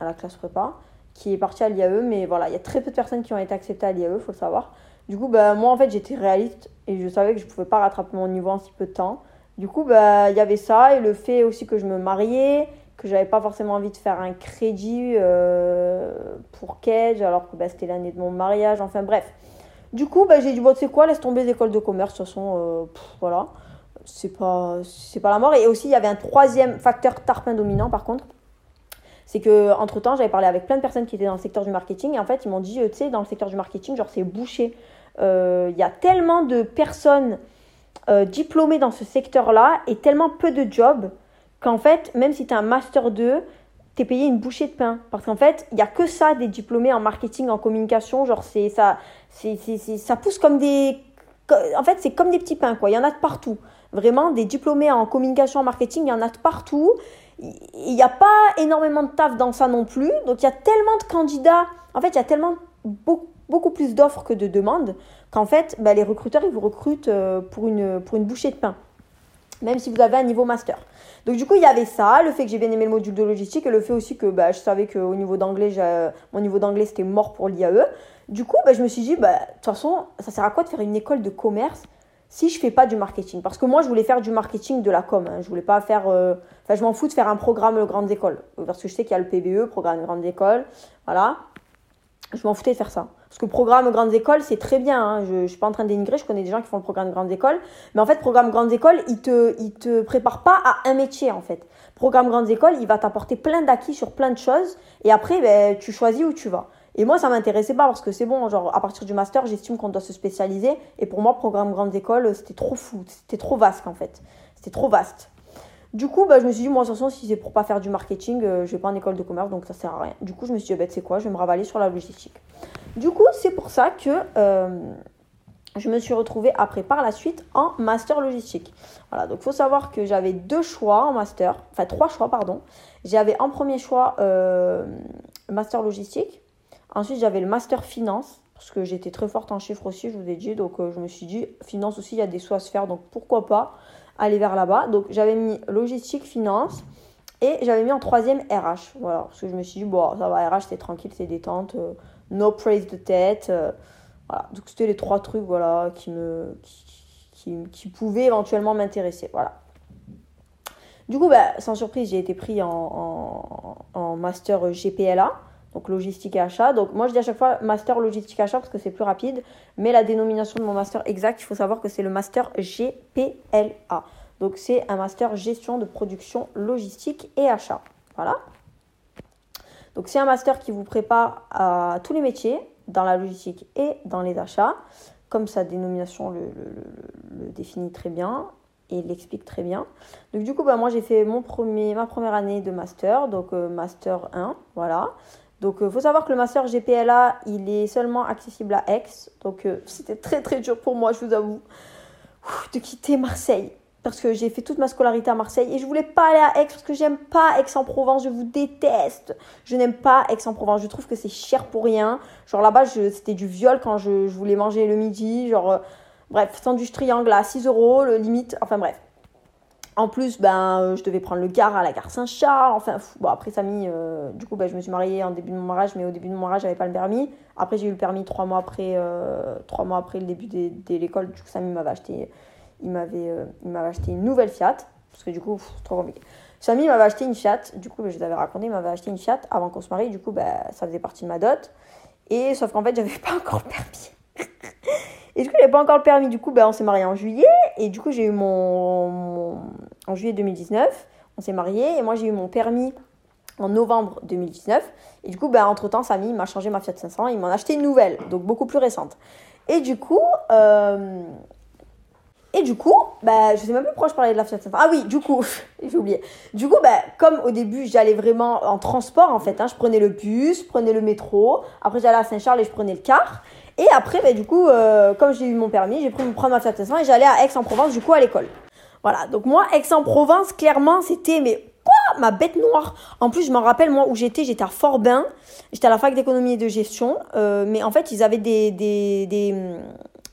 à la classe prépa qui est parti à l'IAE, mais voilà, il y a très peu de personnes qui ont été acceptées à l'IAE, faut le savoir. Du coup, bah, moi, en fait, j'étais réaliste et je savais que je pouvais pas rattraper mon niveau en si peu de temps. Du coup, bah, il y avait ça et le fait aussi que je me mariais, que j'avais pas forcément envie de faire un crédit euh, pour Cage, alors que bah, c'était l'année de mon mariage, enfin bref. Du coup, bah, j'ai dit, bon, tu sais quoi, laisse tomber les écoles de commerce, de toute façon, euh, voilà, c'est pas, c'est pas la mort. Et aussi, il y avait un troisième facteur tarpin dominant, par contre, c'est que entre temps j'avais parlé avec plein de personnes qui étaient dans le secteur du marketing et en fait ils m'ont dit euh, tu sais dans le secteur du marketing genre c'est bouché. Euh, il y a tellement de personnes euh, diplômées dans ce secteur là et tellement peu de jobs qu'en fait même si tu as un master 2 t'es payé une bouchée de pain. Parce qu'en fait il y a que ça des diplômés en marketing en communication. Genre c'est ça c'est ça pousse comme des en fait c'est comme des petits pains quoi. Il y en a de partout. Vraiment des diplômés en communication en marketing il y en a de partout il n'y a pas énormément de taf dans ça non plus. Donc il y a tellement de candidats, en fait il y a tellement beaucoup, plus d'offres que de demandes qu'en fait bah, les recruteurs ils vous recrutent euh, pour une, pour une bouchée de pain, même si vous avez un niveau master. Donc du coup il y avait ça, le fait que j'ai bien aimé le module de logistique et le fait aussi que bah, je savais qu'au niveau d'anglais, mon niveau d'anglais c'était mort pour l'IAE. Du coup bah, je me suis dit, de toute façon ça sert à quoi de faire une école de commerce si je fais pas du marketing? Parce que moi, je voulais faire du marketing de la com. Hein. Je voulais pas faire. Euh, enfin, je m'en fous de faire un programme grandes écoles. Parce que je sais qu'il y a le PBE, programme grande école. Voilà. Je m'en foutais de faire ça. Parce que programme grandes écoles, c'est très bien. Hein. Je ne suis pas en train de dénigrer, je connais des gens qui font le programme grandes écoles. Mais en fait, programme grandes écoles, il te, il te prépare pas à un métier, en fait. Programme grandes écoles, il va t'apporter plein d'acquis sur plein de choses. Et après, ben, tu choisis où tu vas. Et moi, ça m'intéressait pas parce que c'est bon, genre, à partir du master, j'estime qu'on doit se spécialiser. Et pour moi, programme grandes écoles, c'était trop fou. C'était trop vaste, en fait. C'était trop vaste. Du coup, bah, je me suis dit, moi, de toute façon, si c'est pour pas faire du marketing, euh, je vais pas en école de commerce, donc ça sert à rien. Du coup, je me suis dit, bah, c'est quoi, je vais me ravaler sur la logistique. Du coup, c'est pour ça que euh, je me suis retrouvée après, par la suite, en master logistique. Voilà, donc il faut savoir que j'avais deux choix en master, enfin trois choix, pardon. J'avais en premier choix euh, master logistique. Ensuite, j'avais le master finance, parce que j'étais très forte en chiffres aussi, je vous ai dit. Donc, je me suis dit, finance aussi, il y a des sous à se faire, donc pourquoi pas aller vers là-bas. Donc j'avais mis logistique, finance et j'avais mis en troisième RH. Voilà, parce que je me suis dit, bon, ça va, RH c'est tranquille, c'est détente, euh, no praise de tête. Euh, voilà, donc c'était les trois trucs voilà, qui, me, qui, qui, pouvaient éventuellement m'intéresser. Voilà. Du coup, bah, sans surprise, j'ai été pris en, en, master GPLA, donc logistique et achat. Donc moi, je dis à chaque fois master logistique achat parce que c'est plus rapide. Mais la dénomination de mon master exact, il faut savoir que c'est le master GPLA. Donc c'est un master gestion de production logistique et achat. Voilà. Donc c'est un master qui vous prépare à tous les métiers dans la logistique et dans les achats, comme sa dénomination le, définit très bien et l'explique très bien. Donc du coup, bah, moi j'ai fait mon premier, ma première année de master, donc euh, master 1, voilà. Donc il euh, faut savoir que le master GPLA, il est seulement accessible à Aix. Donc euh, c'était très très dur pour moi, je vous avoue, de quitter Marseille parce que j'ai fait toute ma scolarité à Marseille et je voulais pas aller à Aix parce que j'aime pas Aix-en-Provence, je vous déteste. Je n'aime pas Aix-en-Provence, je trouve que c'est cher pour rien. Genre là-bas, c'était du viol quand je, voulais manger le midi, genre euh, bref, sandwich triangle à 6 euros, le limite, enfin bref. En plus, ben, euh, je devais prendre le car à la gare Saint-Charles. Enfin, bon, après, ça mis. Euh, du coup, ben, je me suis mariée en début de mon mariage, mais au début de mon mariage, j'avais pas le permis. Après, j'ai eu le permis trois mois après, trois mois après le début de, l'école. Du coup, Samy m'avait acheté il m'avait euh, m'avait acheté une nouvelle Fiat, parce que du coup, c'est trop compliqué. Samy m'avait acheté une Fiat, du coup, bah, je l'avais raconté, il m'avait acheté une Fiat avant qu'on se marie, du coup, bah, ça faisait partie de ma dot. Et sauf qu'en fait, j'avais pas encore le permis. Et du coup, j'avais pas encore le permis, du coup, bah, on s'est marié en juillet, et du coup, j'ai eu mon, En juillet 2019, on s'est marié, et moi, j'ai eu mon permis en novembre 2019. Et du coup, bah, entre-temps, Samy m'a changé ma Fiat 500, il m'en a acheté une nouvelle, donc beaucoup plus récente. Et du coup, euh, et du coup, bah, je sais même plus pourquoi je parlais de la Fiat 500. Ah oui, du coup, j'ai oublié. Du coup, bah, comme au début, j'allais vraiment en transport, en fait. Hein, je prenais le bus, je prenais le métro. Après, j'allais à Saint-Charles et je prenais le car. Et après, bah, du coup, euh, comme j'ai eu mon permis, j'ai pris ma Fiat 500 et j'allais à Aix-en-Provence, du coup, à l'école. Voilà. Donc, moi, Aix-en-Provence, clairement, c'était, mais quoi Ma bête noire. En plus, je m'en rappelle, moi, où j'étais, j'étais à Forbin. J'étais à la fac d'économie et de gestion. Euh, mais en fait, ils avaient des, des, des,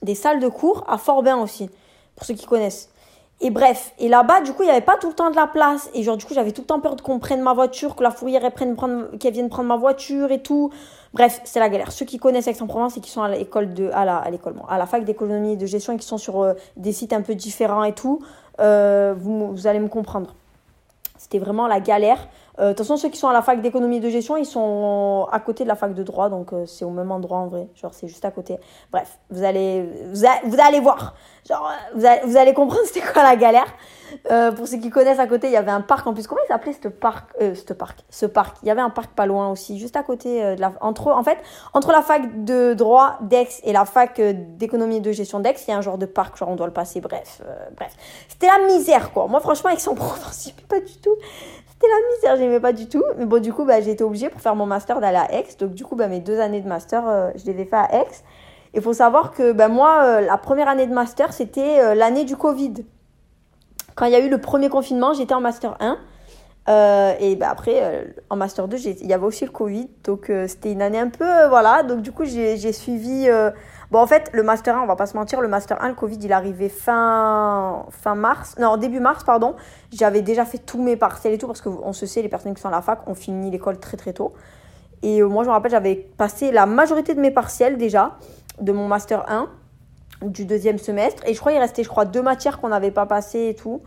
des salles de cours à Forbin aussi pour ceux qui connaissent. Et bref, et là-bas, du coup, il n'y avait pas tout le temps de la place. Et genre, du coup, j'avais tout le temps peur qu'on prenne ma voiture, que la fourrière qu'elle vienne prendre ma voiture et tout. Bref, c'est la galère. Ceux qui connaissent Aix-en-Provence et qui sont à l'école de, à la, à l'école, à la fac d'économie et de gestion et qui sont sur euh, des sites un peu différents et tout, euh, vous, vous allez me comprendre. C'était vraiment la galère. Euh, de toute façon, ceux qui sont à la fac d'économie de gestion, ils sont à côté de la fac de droit, donc euh, c'est au même endroit en vrai. Genre, c'est juste à côté. Bref, vous allez, vous, allez voir. Genre, vous allez, vous allez comprendre c'était quoi la galère. Euh, pour ceux qui connaissent à côté, il y avait un parc en plus. Comment il s'appelait ce parc ce parc Ce parc? Il y avait un parc pas loin aussi, juste à côté de la. Entre, en fait, entre la fac de droit d'Aix et la fac d'économie de gestion d'Aix, il y a un genre de parc. Genre, on doit le passer. Bref, bref. C'était la misère, quoi. Moi, franchement, Aix-en-Provence, pas du tout. C'était la misère, j'aimais pas du tout. Mais bon, du coup, bah, j'ai été obligée pour faire mon master d'aller à Aix. Donc, du coup, bah, mes deux années de master, euh, je les ai fait à Aix. Il faut savoir que bah, moi, euh, la première année de master, c'était euh, l'année du Covid. Quand il y a eu le premier confinement, j'étais en master 1. et bah, après, en master 2, il y avait aussi le Covid. Donc, c'était une année un peu. voilà. Donc, du coup, j'ai suivi Bon, en fait, le Master 1, on va pas se mentir, le Master 1, le Covid, il est arrivé fin, fin mars, non, début mars, pardon. J'avais déjà fait tous mes partiels et tout, parce qu'on se sait, les personnes qui sont à la fac, ont fini l'école très très tôt. Et euh, moi, je me rappelle, j'avais passé la majorité de mes partiels déjà, de mon Master 1, du deuxième semestre. Et je crois qu'il restait, je crois, deux matières qu'on n'avait pas passées et tout.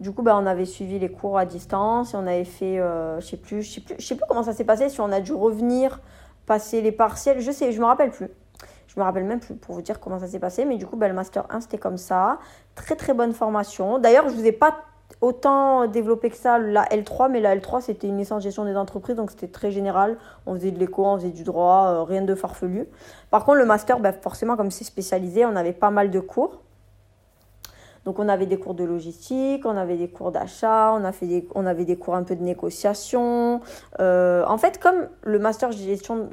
Du coup, bah, on avait suivi les cours à distance et on avait fait, euh, je sais plus, je sais plus, sais plus comment ça s'est passé, si on a dû revenir, passer les partiels, je sais, je me rappelle plus. Je me rappelle même plus pour vous dire comment ça s'est passé. Mais du coup, ben, le Master 1, c'était comme ça. Très, très bonne formation. D'ailleurs, je ne vous ai pas autant développé que ça la L3, mais la L3 c'était une licence gestion des entreprises, donc c'était très général. On faisait de l'éco, on faisait du droit, euh, rien de farfelu. Par contre, le master, ben, forcément, comme c'est spécialisé, on avait pas mal de cours. Donc on avait des cours de logistique, on avait des cours d'achat, on, on avait des cours un peu de négociation. Euh, en fait, comme le master gestion,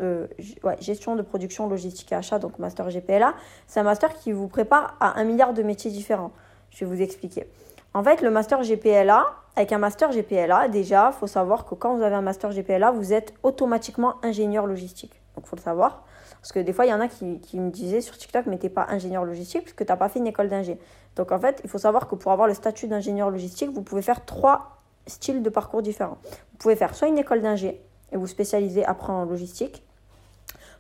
gestion de production, logistique et achat, donc master GPLA, c'est un master qui vous prépare à un milliard de métiers différents. Je vais vous expliquer. En fait, le master GPLA, avec un master GPLA, déjà, il faut savoir que quand vous avez un master GPLA, vous êtes automatiquement ingénieur logistique. Donc, il faut le savoir. Parce que des fois, il y en a qui, me disaient sur TikTok, mais t'es pas ingénieur logistique parce que tu n'as pas fait une école d'ingé. Donc, en fait, il faut savoir que pour avoir le statut d'ingénieur logistique, vous pouvez faire trois styles de parcours différents. Vous pouvez faire soit une école d'ingé et vous spécialiser après en logistique.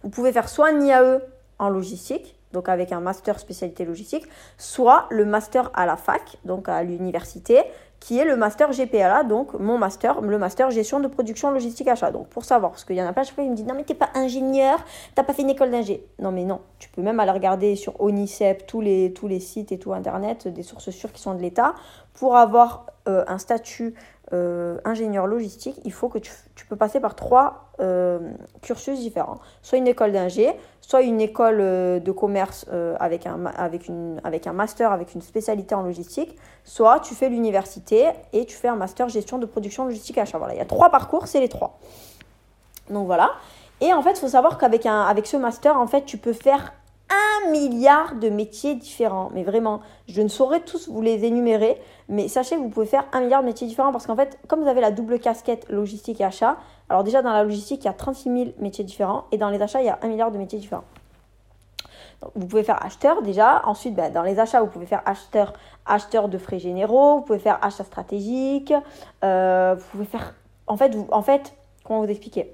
Vous pouvez faire soit un IAE en logistique donc avec un master spécialité logistique, soit le master à la fac, donc à l'université, qui est le master GPLA, donc mon master, le master gestion de production logistique achat. Donc pour savoir, parce qu'il y en a plein, chaque fois, ils me disent non mais t'es pas ingénieur, t'as pas fait une école d'ingé. Non mais non, tu peux même aller regarder sur ONICEP, tous les, tous les sites et tout internet, des sources sûres qui sont de l'État, pour avoir euh, un statut euh, ingénieur logistique, il faut que tu, tu peux passer par trois euh, cursus différents. Soit une école d'ingé, soit une école euh, de commerce avec, un, avec, un master, avec une spécialité en logistique, soit tu fais l'université et tu fais un master gestion de production logistique achat. Voilà, il y a trois parcours, c'est les trois. Donc voilà. Et en fait, il faut savoir qu'avec avec ce master, en fait, tu peux faire milliard de métiers différents. Mais vraiment, je ne saurais tous vous les énumérer, mais sachez que vous pouvez faire un milliard de métiers différents parce qu'en fait, comme vous avez la double casquette logistique et achat, alors déjà dans la logistique, il y a 36 000 métiers différents et dans les achats, il y a un milliard de métiers différents. Vous pouvez faire acheteur déjà. Ensuite, ben, dans les achats, vous pouvez faire acheteur, acheteur de frais généraux. Vous pouvez faire achat stratégique. Euh, vous pouvez faire. En fait, vous, en fait, comment vous expliquer?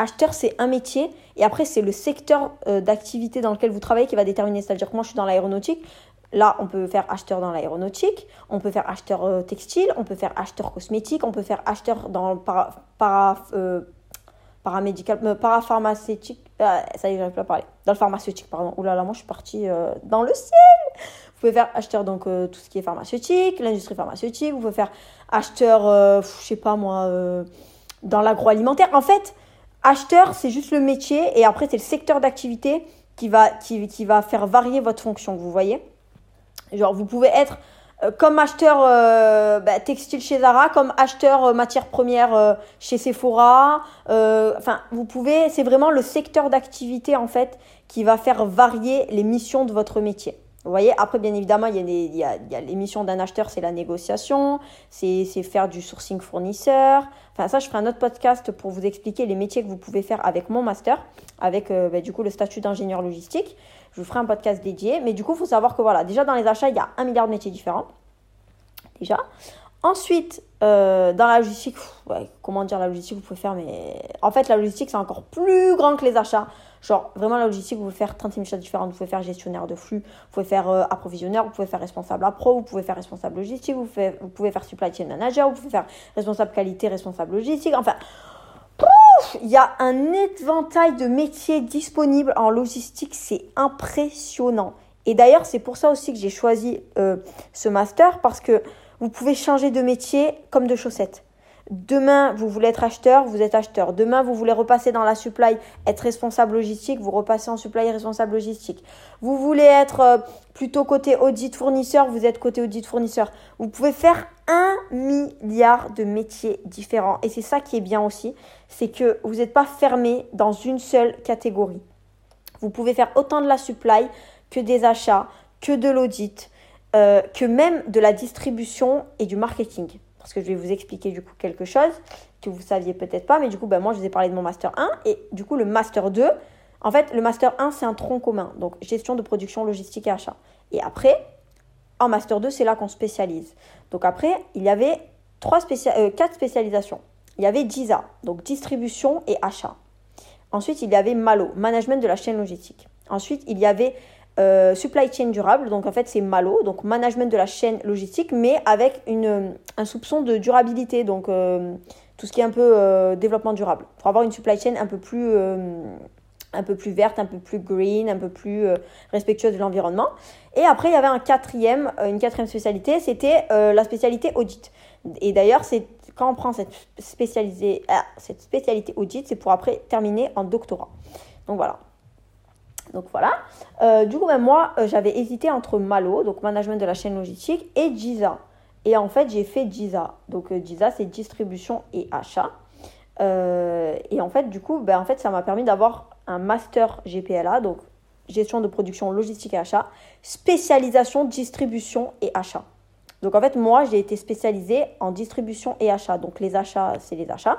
Acheteur, c'est un métier et après, c'est le secteur euh, d'activité dans lequel vous travaillez qui va déterminer. C'est-à-dire que moi, je suis dans l'aéronautique. Là, on peut faire acheteur dans l'aéronautique, on peut faire acheteur euh, textile, on peut faire acheteur cosmétique, on peut faire acheteur dans le para, para, euh, paramédical, parapharmaceutique. ça y est, j'arrive pas à parler. Dans le pharmaceutique, pardon. Ouh là là, moi, je suis partie dans le ciel. Vous pouvez faire acheteur, donc tout ce qui est pharmaceutique, l'industrie pharmaceutique. Vous pouvez faire acheteur, je sais pas moi, dans l'agroalimentaire. En fait, Acheteur, c'est juste le métier et après, c'est le secteur d'activité qui va, qui, va faire varier votre fonction, vous voyez. Genre, vous pouvez être euh, comme acheteur euh, bah, textile chez Zara, comme acheteur euh, matière première chez Sephora. Enfin, vous pouvez, c'est vraiment le secteur d'activité en fait qui va faire varier les missions de votre métier. Vous voyez, après, bien évidemment, il y a, missions d'un acheteur, c'est la négociation, c'est faire du sourcing fournisseur. Enfin, ça, je ferai un autre podcast pour vous expliquer les métiers que vous pouvez faire avec mon master, avec euh, bah, du coup le statut d'ingénieur logistique. Je vous ferai un podcast dédié. Mais du coup, il faut savoir que voilà, déjà dans les achats, il y a un milliard de métiers différents. Déjà. Ensuite, euh, dans la logistique, comment dire la logistique, vous pouvez faire, mais en fait, la logistique, c'est encore plus grand que les achats. Genre, vraiment, la logistique, vous pouvez faire 36 000 choses différentes. Vous pouvez faire gestionnaire de flux, vous pouvez faire euh, approvisionneur, vous pouvez faire responsable à pro, vous pouvez faire responsable logistique, vous, pouvez, vous pouvez faire supply chain manager, vous pouvez faire responsable qualité, responsable logistique. Enfin, il y a un éventail de métiers disponibles en logistique, c'est impressionnant. Et d'ailleurs, c'est pour ça aussi que j'ai choisi euh, ce master parce que vous pouvez changer de métier comme de chaussettes. Demain, vous voulez être acheteur, vous êtes acheteur. Demain, vous voulez repasser dans la supply, être responsable logistique, vous repassez en supply responsable logistique. Vous voulez être euh, plutôt côté audit fournisseur, vous êtes côté audit fournisseur. Vous pouvez faire un milliard de métiers différents. Et c'est ça qui est bien aussi, c'est que vous n'êtes pas fermé dans une seule catégorie. Vous pouvez faire autant de la supply que des achats, que de l'audit, euh, que même de la distribution et du marketing parce que je vais vous expliquer du coup quelque chose que vous saviez peut-être pas, mais du coup, ben, moi, je vous ai parlé de mon master 1 et du coup, le master 2, en fait, le master 1, c'est un tronc commun, donc gestion de production, logistique et achat. Et après, en master 2, c'est là qu'on spécialise. Donc après, il y avait trois euh, quatre spécialisations. Il y avait DISA, donc distribution et achat. Ensuite, il y avait MALO, management de la chaîne logistique. Ensuite, il y avait euh, supply chain durable, donc en fait c'est MALO, donc management de la chaîne logistique, mais avec une, un soupçon de durabilité, donc euh, tout ce qui est un peu euh, développement durable, pour avoir une supply chain un peu plus un peu plus verte, un peu plus green, un peu plus respectueuse de l'environnement. Et après, il y avait un quatrième, une quatrième spécialité, c'était la spécialité audit. Et d'ailleurs, c'est quand on prend cette, spécialisée, ah, cette spécialité audit, c'est pour après terminer en doctorat. Donc voilà. Donc voilà. du coup, même moi, j'avais hésité entre Malo, donc management de la chaîne logistique, et Giza. Et en fait, j'ai fait Giza. Donc Giza, c'est distribution et achat. et en fait, du coup, ben, en fait, ça m'a permis d'avoir un master GPLA, donc gestion de production logistique et achat, spécialisation distribution et achat. Donc en fait, moi, j'ai été spécialisée en distribution et achat. Donc les achats, c'est les achats.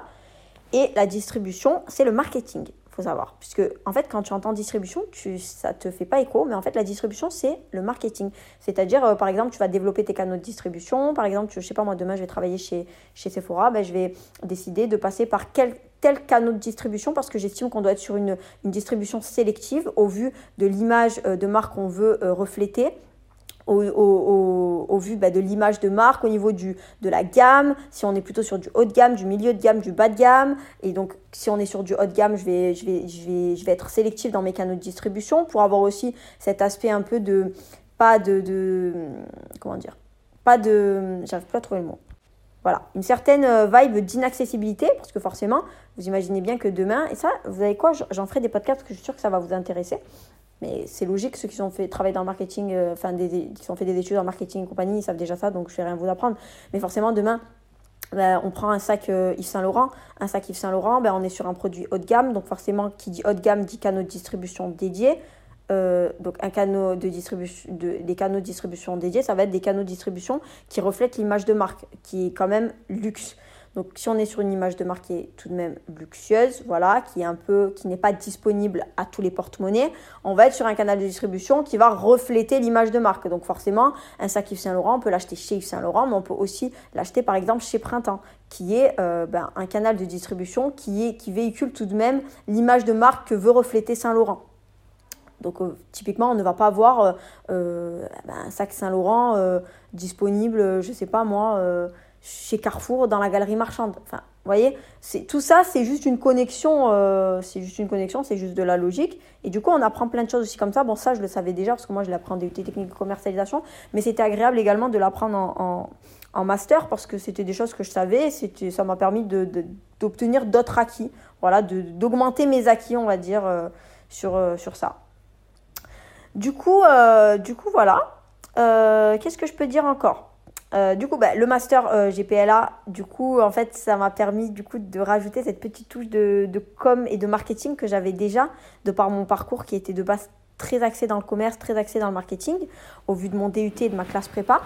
Et la distribution, c'est le marketing faut savoir. Puisque, en fait, quand tu entends distribution, tu, ça te fait pas écho, mais en fait, la distribution, c'est le marketing. C'est-à-dire, euh, par exemple, tu vas développer tes canaux de distribution. Par exemple, je sais pas, moi, demain, je vais travailler chez, chez Sephora, ben, je vais décider de passer par quel tel canal de distribution parce que j'estime qu'on doit être sur une, une, distribution sélective au vu de l'image euh, de marque qu'on veut euh, refléter au, vu bah, de l'image de marque, au niveau du, de la gamme, si on est plutôt sur du haut de gamme, du milieu de gamme, du bas de gamme. Et donc, si on est sur du haut de gamme, je vais, je vais, je vais, je vais être sélectif dans mes canaux de distribution pour avoir aussi cet aspect un peu de. Pas de. de comment dire Pas de. J'arrive plus à trouver le mot. Voilà, une certaine euh, vibe d'inaccessibilité, parce que forcément, vous imaginez bien que demain, et ça, vous savez quoi, j'en ferai des podcasts parce que je suis sûre que ça va vous intéresser. Mais c'est logique, ceux qui ont fait travailler dans le marketing, euh, enfin, qui ont fait des études en marketing et compagnie, ils savent déjà ça, donc je vais rien vous apprendre. Mais forcément, demain, ben, on prend un sac euh, Yves Saint Laurent. Un sac Yves Saint Laurent, ben, on est sur un produit haut de gamme. Donc forcément, qui dit haut de gamme dit canaux de distribution dédiés. Euh, donc un canal de distribution, de, des canaux de distribution dédiés, ça va être des canaux de distribution qui reflètent l'image de marque, qui est quand même luxe. Donc si on est sur une image de marque qui est tout de même luxueuse, voilà, qui est un peu, qui n'est pas disponible à tous les porte-monnaies, on va être sur un canal de distribution qui va refléter l'image de marque. Donc forcément, un sac Yves Saint Laurent, on peut l'acheter chez Yves Saint Laurent, mais on peut aussi l'acheter par exemple chez Printemps, qui est euh, ben, un canal de distribution qui, est, qui véhicule tout de même l'image de marque que veut refléter Saint Laurent. Donc euh, typiquement, on ne va pas avoir euh, ben, un sac Saint Laurent disponible, je sais pas moi chez Carrefour dans la galerie marchande. Enfin, vous voyez, tout ça, c'est juste une connexion, euh, c'est juste une connexion, c'est juste de la logique. Et du coup, on apprend plein de choses aussi comme ça. Bon, ça, je le savais déjà parce que moi, je l'apprends des techniques de commercialisation, mais c'était agréable également de l'apprendre en, en, master parce que c'était des choses que je savais. C'était, ça m'a permis de, d'obtenir d'autres acquis, voilà, d'augmenter mes acquis, on va dire, euh, sur, euh, sur ça. Du coup, du coup, voilà. qu'est-ce que je peux dire encore? Euh, du coup, bah, le master euh, GPLA, du coup, en fait, ça m'a permis du coup de rajouter cette petite touche de, com et de marketing que j'avais déjà de par mon parcours qui était de base très axé dans le commerce, très axé dans le marketing, au vu de mon DUT et de ma classe prépa.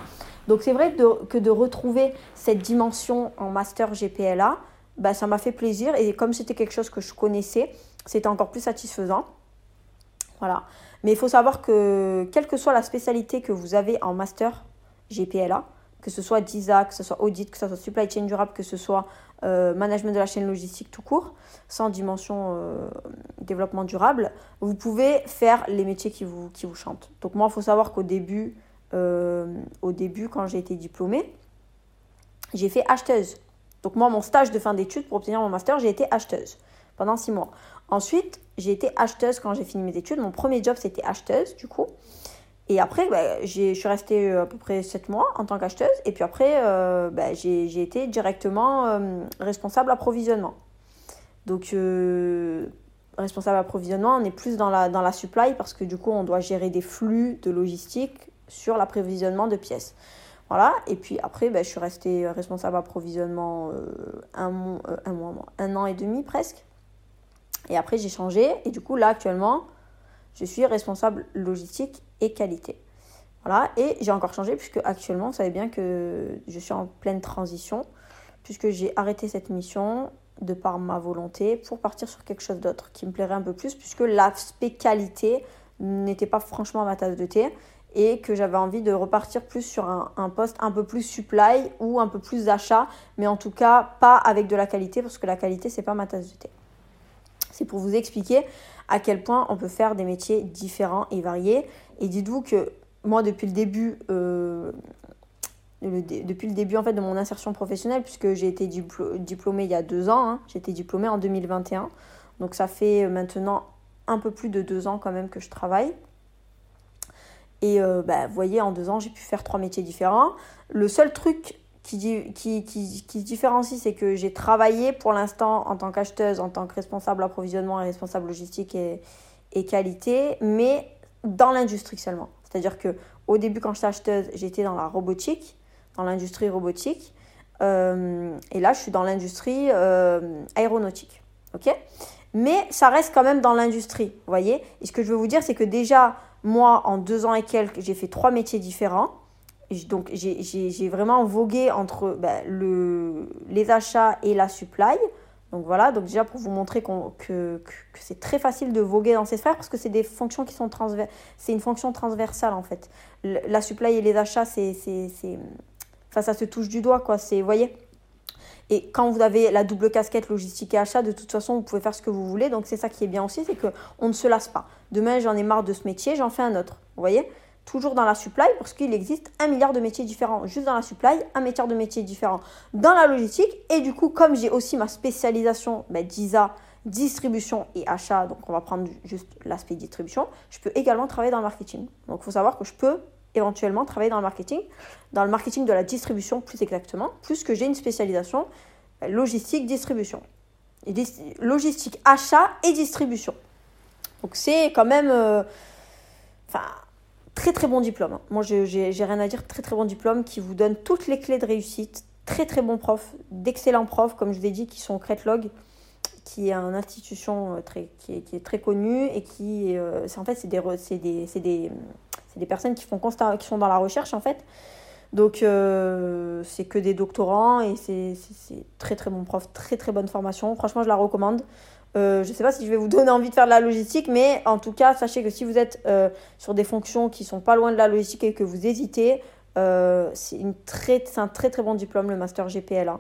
Donc c'est vrai que de retrouver cette dimension en master GPLA, bah, ça m'a fait plaisir et comme c'était quelque chose que je connaissais, c'était encore plus satisfaisant. Voilà. Mais il faut savoir que quelle que soit la spécialité que vous avez en master GPLA, que ce soit DISA, que ce soit audit, que ce soit supply chain durable, que ce soit euh, management de la chaîne logistique tout court, sans dimension euh, développement durable, vous pouvez faire les métiers qui vous, chantent. Donc moi, il faut savoir qu'au début, euh, début, quand j'ai été diplômée, j'ai fait acheteuse. Donc moi, mon stage de fin d'études pour obtenir mon master, j'ai été acheteuse pendant six mois. Ensuite, j'ai été acheteuse quand j'ai fini mes études. Mon premier job, c'était acheteuse, du coup. Et après, bah, je suis restée euh, à peu près 7 mois en tant qu'acheteuse. Et puis après, euh, bah, j'ai été directement euh, responsable approvisionnement. Donc, responsable approvisionnement, on est plus dans la, dans la supply parce que du coup, on doit gérer des flux de logistique sur l'approvisionnement de pièces. Voilà. Et puis après, bah, je suis restée responsable approvisionnement un, un mois, un an et demi presque. Et après, j'ai changé. Et du coup, là, actuellement, je suis responsable logistique et qualité. Voilà, et j'ai encore changé puisque actuellement, vous savez bien que je suis en pleine transition puisque j'ai arrêté cette mission de par ma volonté pour partir sur quelque chose d'autre qui me plairait un peu plus puisque l'aspect qualité n'était pas franchement ma tasse de thé et que j'avais envie de repartir plus sur un, poste un peu plus supply ou un peu plus achat, mais en tout cas pas avec de la qualité parce que la qualité c'est pas ma tasse de thé. C'est pour vous expliquer à quel point on peut faire des métiers différents et variés. Et dites-vous que moi, depuis le début, euh, en fait de mon insertion professionnelle, puisque j'ai été diplômée il y a deux ans, hein, j'ai été diplômée en 2021. Donc ça fait maintenant un peu plus de deux ans quand même que je travaille. Et euh, bah, vous voyez, en deux ans, j'ai pu faire trois métiers différents. Le seul truc qui, qui, qui, qui se différencie, c'est que j'ai travaillé pour l'instant en tant qu'acheteuse, en tant que responsable approvisionnement et responsable logistique et, qualité, mais dans l'industrie seulement. C'est-à-dire que au début, quand j'étais acheteuse, j'étais dans la robotique, dans l'industrie robotique. Euh, et là, je suis dans l'industrie euh, aéronautique. OK? Mais ça reste quand même dans l'industrie, voyez? Et ce que je veux vous dire, c'est que déjà, moi, en deux ans et quelques, j'ai fait trois métiers différents. Donc, j'ai vraiment vogué entre ben, le, les achats et la supply. Donc voilà, donc déjà pour vous montrer que, que, c'est très facile de voguer dans ces sphères parce que c'est des fonctions qui sont transversales. C'est une fonction transversale en fait. la supply et les achats, c'est. Enfin, ça se touche du doigt quoi. C'est, voyez? Et quand vous avez la double casquette logistique et achat, de toute façon, vous pouvez faire ce que vous voulez. Donc c'est ça qui est bien aussi, c'est qu'on ne se lasse pas. Demain, j'en ai marre de ce métier, j'en fais un autre. Vous voyez? Toujours dans la supply, parce qu'il existe un milliard de métiers différents. Juste dans la supply, un milliard de métiers différents dans la logistique. Et du coup, comme j'ai aussi ma spécialisation ben, d'ISA, distribution et achat, donc on va prendre juste l'aspect distribution, je peux également travailler dans le marketing. Donc il faut savoir que je peux éventuellement travailler dans le marketing, dans le marketing de la distribution plus exactement, plus que j'ai une spécialisation ben, logistique, distribution. Logistique, achat et distribution. Donc c'est quand même... Euh, enfin très très bon diplôme. Hein. Moi, j'ai rien à dire. Très très bon diplôme qui vous donne toutes les clés de réussite. Très très bon prof, d'excellents profs, comme je vous ai dit, qui sont Cretlog, qui est une institution euh, très, qui, est, très connue et qui, euh, en fait, c'est des, des, des, des, personnes qui, font constat, qui sont dans la recherche en fait. Donc, euh, c'est que des doctorants et c'est très très bon prof, très très bonne formation. Franchement, je la recommande. Euh, je ne sais pas si je vais vous donner envie de faire de la logistique, mais en tout cas, sachez que si vous êtes euh, sur des fonctions qui sont pas loin de la logistique et que vous hésitez, euh, c'est un très très bon diplôme, le Master GPLA.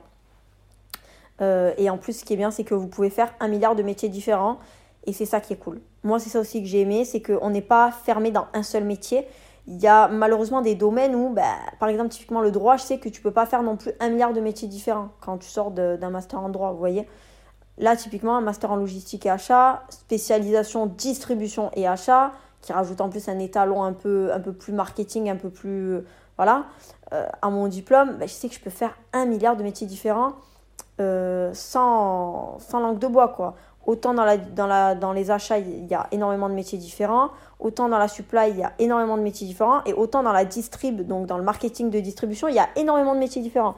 et en plus, ce qui est bien, c'est que vous pouvez faire un milliard de métiers différents. Et c'est ça qui est cool. Moi, c'est ça aussi que j'ai aimé, c'est qu'on n'est pas fermé dans un seul métier. Il y a malheureusement des domaines où, bah, par exemple, typiquement le droit, je sais que tu peux pas faire non plus un milliard de métiers différents quand tu sors d'un master en droit, vous voyez. Là, typiquement, un master en logistique et achat, spécialisation distribution et achat, qui rajoute en plus un étalon un peu, plus marketing, un peu plus. voilà. Euh, à mon diplôme, bah, je sais que je peux faire un milliard de métiers différents euh, sans, sans langue de bois, quoi. Autant dans, la, dans, la, dans les achats, il y a énormément de métiers différents. Autant dans la supply, il y a énormément de métiers différents. Et autant dans la distrib, donc dans le marketing de distribution, il y a énormément de métiers différents.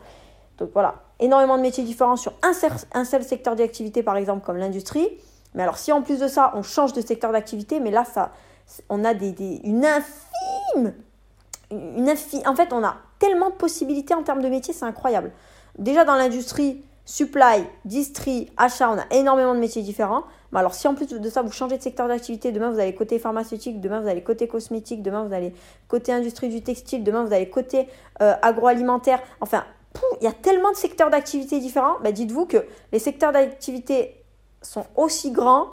Donc voilà, énormément de métiers différents sur un, un seul secteur d'activité, par exemple, comme l'industrie. Mais alors, si en plus de ça, on change de secteur d'activité, mais là, ça, on a des, une infime, une infime. En fait, on a tellement de possibilités en termes de métiers, c'est incroyable. Déjà dans l'industrie, supply, distri, achat, on a énormément de métiers différents. Mais alors, si en plus de ça, vous changez de secteur d'activité, demain vous allez côté pharmaceutique, demain vous allez côté cosmétique, demain vous allez côté industrie du textile, demain vous allez côté euh, agroalimentaire. Enfin, il y a tellement de secteurs d'activité différents. Bah, dites-vous que les secteurs d'activité sont aussi grands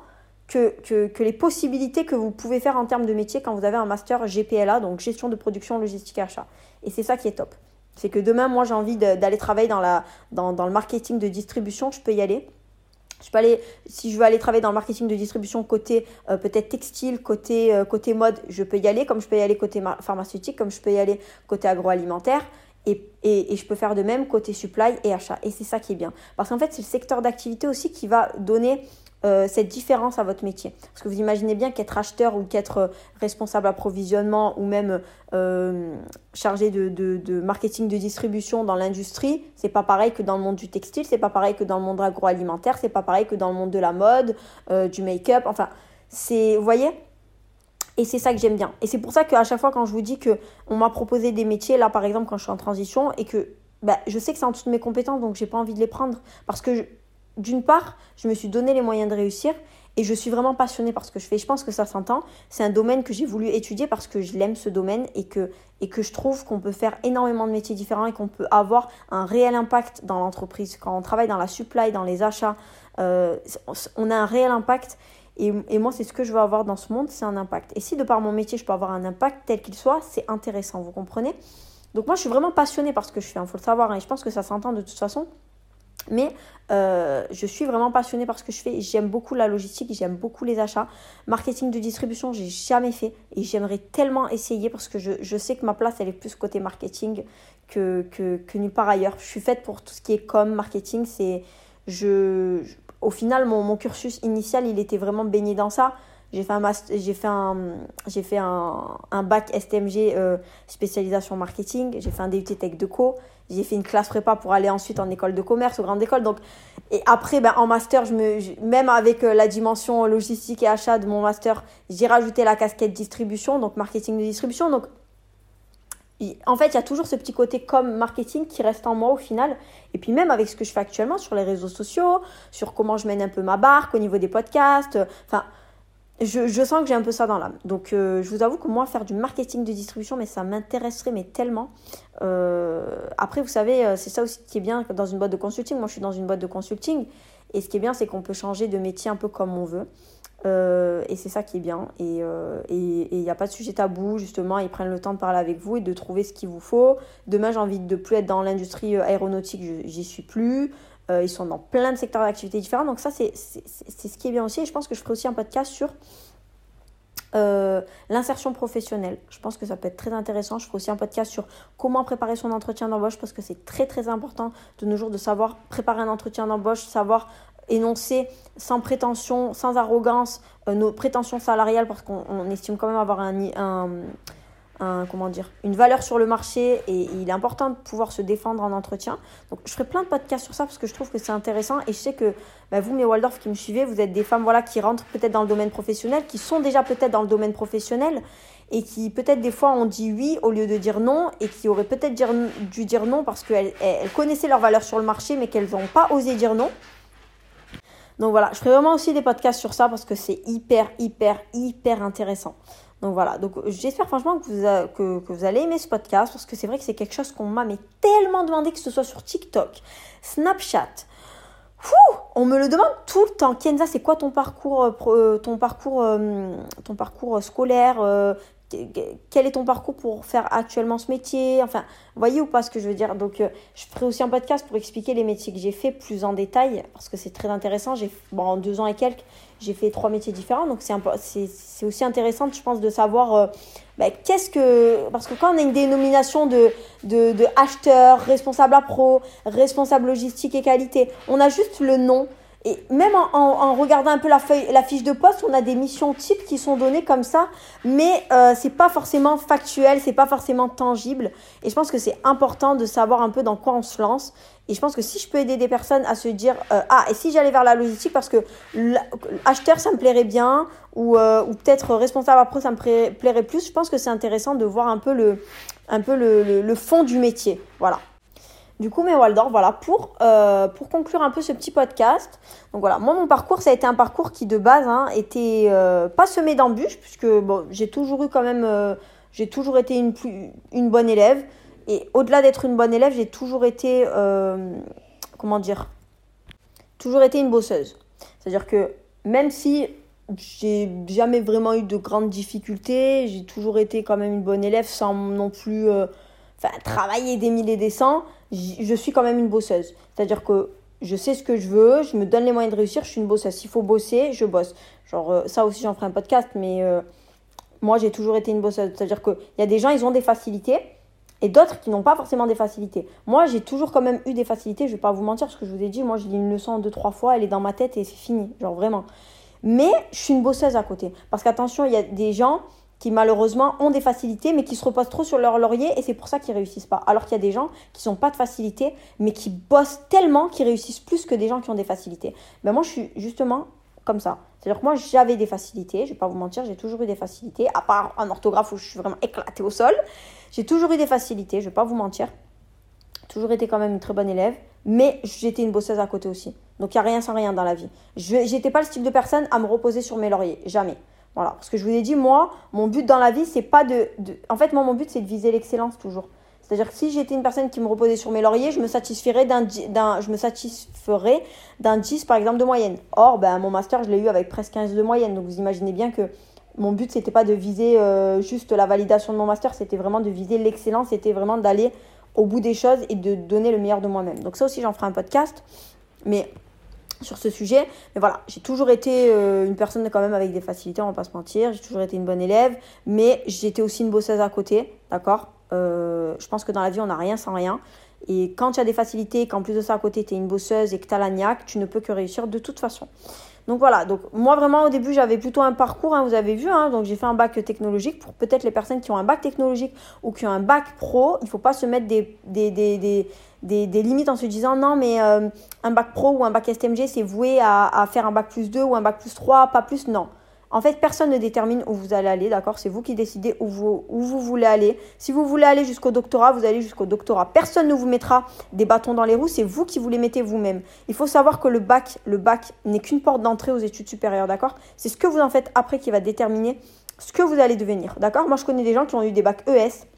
que, que, les possibilités que vous pouvez faire en termes de métier quand vous avez un master GPLA, donc gestion de production, logistique et achat. Et c'est ça qui est top. C'est que demain, moi, j'ai envie d'aller travailler dans, la, dans, dans, le marketing de distribution, je peux y aller. Je peux aller, si je veux aller travailler dans le marketing de distribution côté euh, peut-être textile, côté, euh, côté mode, je peux y aller, comme je peux y aller côté pharmaceutique, comme je peux y aller côté agroalimentaire. Et, je peux faire de même côté supply et achat. Et c'est ça qui est bien. Parce qu'en fait, c'est le secteur d'activité aussi qui va donner euh, cette différence à votre métier. Parce que vous imaginez bien qu'être acheteur ou qu'être euh, responsable approvisionnement ou même euh, chargé de, marketing de distribution dans l'industrie, c'est pas pareil que dans le monde du textile, c'est pas pareil que dans le monde agroalimentaire, c'est pas pareil que dans le monde de la mode, du make-up. Enfin, c'est, vous voyez, et c'est ça que j'aime bien. Et c'est pour ça qu'à chaque fois, quand je vous dis qu'on m'a proposé des métiers, là par exemple, quand je suis en transition, et que bah, je sais que c'est en dessous de mes compétences, donc j'ai pas envie de les prendre. Parce que d'une part, je me suis donné les moyens de réussir et je suis vraiment passionnée par ce que je fais. Je pense que ça s'entend. C'est un domaine que j'ai voulu étudier parce que je l'aime ce domaine et que, et que je trouve qu'on peut faire énormément de métiers différents et qu'on peut avoir un réel impact dans l'entreprise. Quand on travaille dans la supply, dans les achats, euh, on a un réel impact et, et moi, c'est ce que je veux avoir dans ce monde, c'est un impact. Et si de par mon métier, je peux avoir un impact tel qu'il soit, c'est intéressant, vous comprenez? Donc moi, je suis vraiment passionnée par ce que je fais, il faut le savoir, hein, et je pense que ça s'entend de toute façon. Mais euh, je suis vraiment passionnée par ce que je fais. J'aime beaucoup la logistique, j'aime beaucoup les achats. Marketing de distribution, j'ai jamais fait et j'aimerais tellement essayer parce que je, je, sais que ma place, elle est plus côté marketing que, que, que, nulle part ailleurs. Je suis faite pour tout ce qui est com, marketing. C'est, je, au final, mon, cursus initial, il était vraiment baigné dans ça. J'ai fait un, bac STMG euh, spécialisation marketing. J'ai fait un DUT Tech de Co. J'ai fait une classe prépa pour aller ensuite en école de commerce, aux grandes écoles. Donc, et après, ben, en master, même avec euh, la dimension logistique et achat de mon master, j'ai rajouté la casquette distribution, donc marketing de distribution. Donc, en fait, il y a toujours ce petit côté comme marketing qui reste en moi au final. Et puis même avec ce que je fais actuellement sur les réseaux sociaux, sur comment je mène un peu ma barque au niveau des podcasts. Enfin, je, je, sens que j'ai un peu ça dans l'âme. Donc, euh, je vous avoue que moi, faire du marketing de distribution, mais ça m'intéresserait, mais tellement. Euh, après, vous savez, euh, c'est ça aussi qui est bien dans une boîte de consulting. Moi, je suis dans une boîte de consulting. Et ce qui est bien, c'est qu'on peut changer de métier un peu comme on veut. Et c'est ça qui est bien. Et il n'y a pas de sujet tabou, justement. Ils prennent le temps de parler avec vous et de trouver ce qu'il vous faut. Demain, j'ai envie de plus être dans l'industrie aéronautique, j'y suis plus. Euh, ils sont dans plein de secteurs d'activité différents. Donc ça, c'est ce qui est bien aussi. Et je pense que je ferai aussi un podcast sur euh, l'insertion professionnelle. Je pense que ça peut être très intéressant. Je ferai aussi un podcast sur comment préparer son entretien d'embauche parce que c'est très très important de nos jours de savoir préparer un entretien d'embauche, savoir énoncer sans prétention, sans arrogance euh, nos prétentions salariales parce qu'on estime quand même avoir un, comment dire, une valeur sur le marché et, il est important de pouvoir se défendre en entretien. Donc je ferai plein de podcasts sur ça parce que je trouve que c'est intéressant et je sais que bah, vous, mes Waldorf qui me suivez, vous êtes des femmes voilà, qui rentrent peut-être dans le domaine professionnel, qui sont déjà peut-être dans le domaine professionnel et qui peut-être des fois ont dit oui au lieu de dire non et qui auraient peut-être dû dire non parce qu'elles elles connaissaient leur valeur sur le marché mais qu'elles n'ont pas osé dire non. Donc voilà, je ferai vraiment aussi des podcasts sur ça parce que c'est hyper, hyper, hyper intéressant. Donc voilà, donc j'espère franchement que vous, allez aimer ce podcast parce que c'est vrai que c'est quelque chose qu'on m'a tellement demandé que ce soit sur TikTok, Snapchat. on me le demande tout le temps. Kenza, c'est quoi ton parcours, euh, euh, ton parcours, euh, ton parcours scolaire quel est ton parcours pour faire actuellement ce métier? Enfin, voyez ou pas ce que je veux dire? Donc, euh, je ferai aussi un podcast pour expliquer les métiers que j'ai fait plus en détail parce que c'est très intéressant. J'ai, bon, en deux ans et quelques, j'ai fait trois métiers différents. Donc, c'est, aussi intéressant, je pense, de savoir euh, bah, qu'est-ce que. Parce que quand on a une dénomination de, de, de acheteur, responsable à pro, responsable logistique et qualité, on a juste le nom. Et même en, regardant un peu la, feuille, la fiche de poste, on a des missions types qui sont données comme ça, mais euh, c'est pas forcément factuel, c'est pas forcément tangible. Et je pense que c'est important de savoir un peu dans quoi on se lance. Et je pense que si je peux aider des personnes à se dire euh, ah et si j'allais vers la logistique parce que acheteur ça me plairait bien ou, euh, ou peut-être responsable après ça me plairait plus, je pense que c'est intéressant de voir un peu le un peu le, le fond du métier. Voilà. Du coup, mes Waldorf, voilà, pour, euh, pour conclure un peu ce petit podcast. Donc voilà, moi, mon parcours, ça a été un parcours qui, de base, hein, était euh, pas semé d'embûches, puisque bon, j'ai toujours eu quand même, euh, j'ai toujours été une, bonne élève. Et au-delà d'être une bonne élève, j'ai toujours été, comment dire, toujours été une bosseuse. C'est-à-dire que même si j'ai jamais vraiment eu de grandes difficultés, j'ai toujours été quand même une bonne élève sans non plus travailler des milliers et des cents, je suis quand même une bosseuse. C'est-à-dire que je sais ce que je veux, je me donne les moyens de réussir, je suis une bosseuse. S'il faut bosser, je bosse. Genre, euh, ça aussi, j'en ferai un podcast, mais euh, moi, j'ai toujours été une bosseuse. C'est-à-dire qu'il y a des gens, ils ont des facilités et d'autres qui n'ont pas forcément des facilités. Moi, j'ai toujours quand même eu des facilités, je vais pas vous mentir, ce que je vous ai dit, moi, je lis une leçon deux, trois fois, elle est dans ma tête et c'est fini. Genre, vraiment. Mais je suis une bosseuse à côté. Parce qu'attention, il y a des gens, qui malheureusement ont des facilités mais qui se reposent trop sur leur laurier et c'est pour ça qu'ils réussissent pas. Alors qu'il y a des gens qui n'ont pas de facilité mais qui bossent tellement qu'ils réussissent plus que des gens qui ont des facilités. Ben moi je suis justement comme ça. C'est-à-dire que moi j'avais des facilités, je vais pas vous mentir, j'ai toujours eu des facilités, à part en orthographe où je suis vraiment éclatée au sol. J'ai toujours eu des facilités, je vais pas vous mentir. Toujours été quand même une très bonne élève, mais j'étais une bosseuse à côté aussi. Donc il n'y a rien sans rien dans la vie. Je n'étais pas le style de personne à me reposer sur mes lauriers, jamais. Voilà, parce que je vous ai dit, moi, mon but dans la vie, c'est pas de, En fait, moi, mon but, c'est de viser l'excellence toujours. C'est-à-dire que si j'étais une personne qui me reposait sur mes lauriers, je me satisferais d'un, je me satisferais d'un 10, par exemple, de moyenne. Or, ben, mon master, je l'ai eu avec presque 15 de moyenne. Donc, vous imaginez bien que mon but, c'était pas de viser euh, juste la validation de mon master, c'était vraiment de viser l'excellence, c'était vraiment d'aller au bout des choses et de donner le meilleur de moi-même. Donc, ça aussi, j'en ferai un podcast. Mais sur ce sujet. Mais voilà, j'ai toujours été euh, une personne quand même avec des facilités, on va pas se mentir. J'ai toujours été une bonne élève, mais j'étais aussi une bosseuse à côté, d'accord? Euh, Je pense que dans la vie, on n'a rien sans rien. Et quand tu as des facilités, qu'en plus de ça à côté, tu es une bosseuse et que tu as la niaque, tu ne peux que réussir de toute façon. Donc voilà, donc moi vraiment au début j'avais plutôt un parcours, hein, vous avez vu, hein, donc j'ai fait un bac technologique pour peut-être les personnes qui ont un bac technologique ou qui ont un bac pro, il ne faut pas se mettre des, limites en se disant non mais euh, un bac pro ou un bac STMG c'est voué à, à faire un bac plus 2 ou un bac plus 3, pas plus, non. En fait, personne ne détermine où vous allez aller, d'accord? C'est vous qui décidez où vous, où vous voulez aller. Si vous voulez aller jusqu'au doctorat, vous allez jusqu'au doctorat. Personne ne vous mettra des bâtons dans les roues, c'est vous qui vous les mettez vous-même. Il faut savoir que le bac, le bac n'est qu'une porte d'entrée aux études supérieures, d'accord? C'est ce que vous en faites après qui va déterminer ce que vous allez devenir, d'accord? Moi, je connais des gens qui ont eu des bacs ES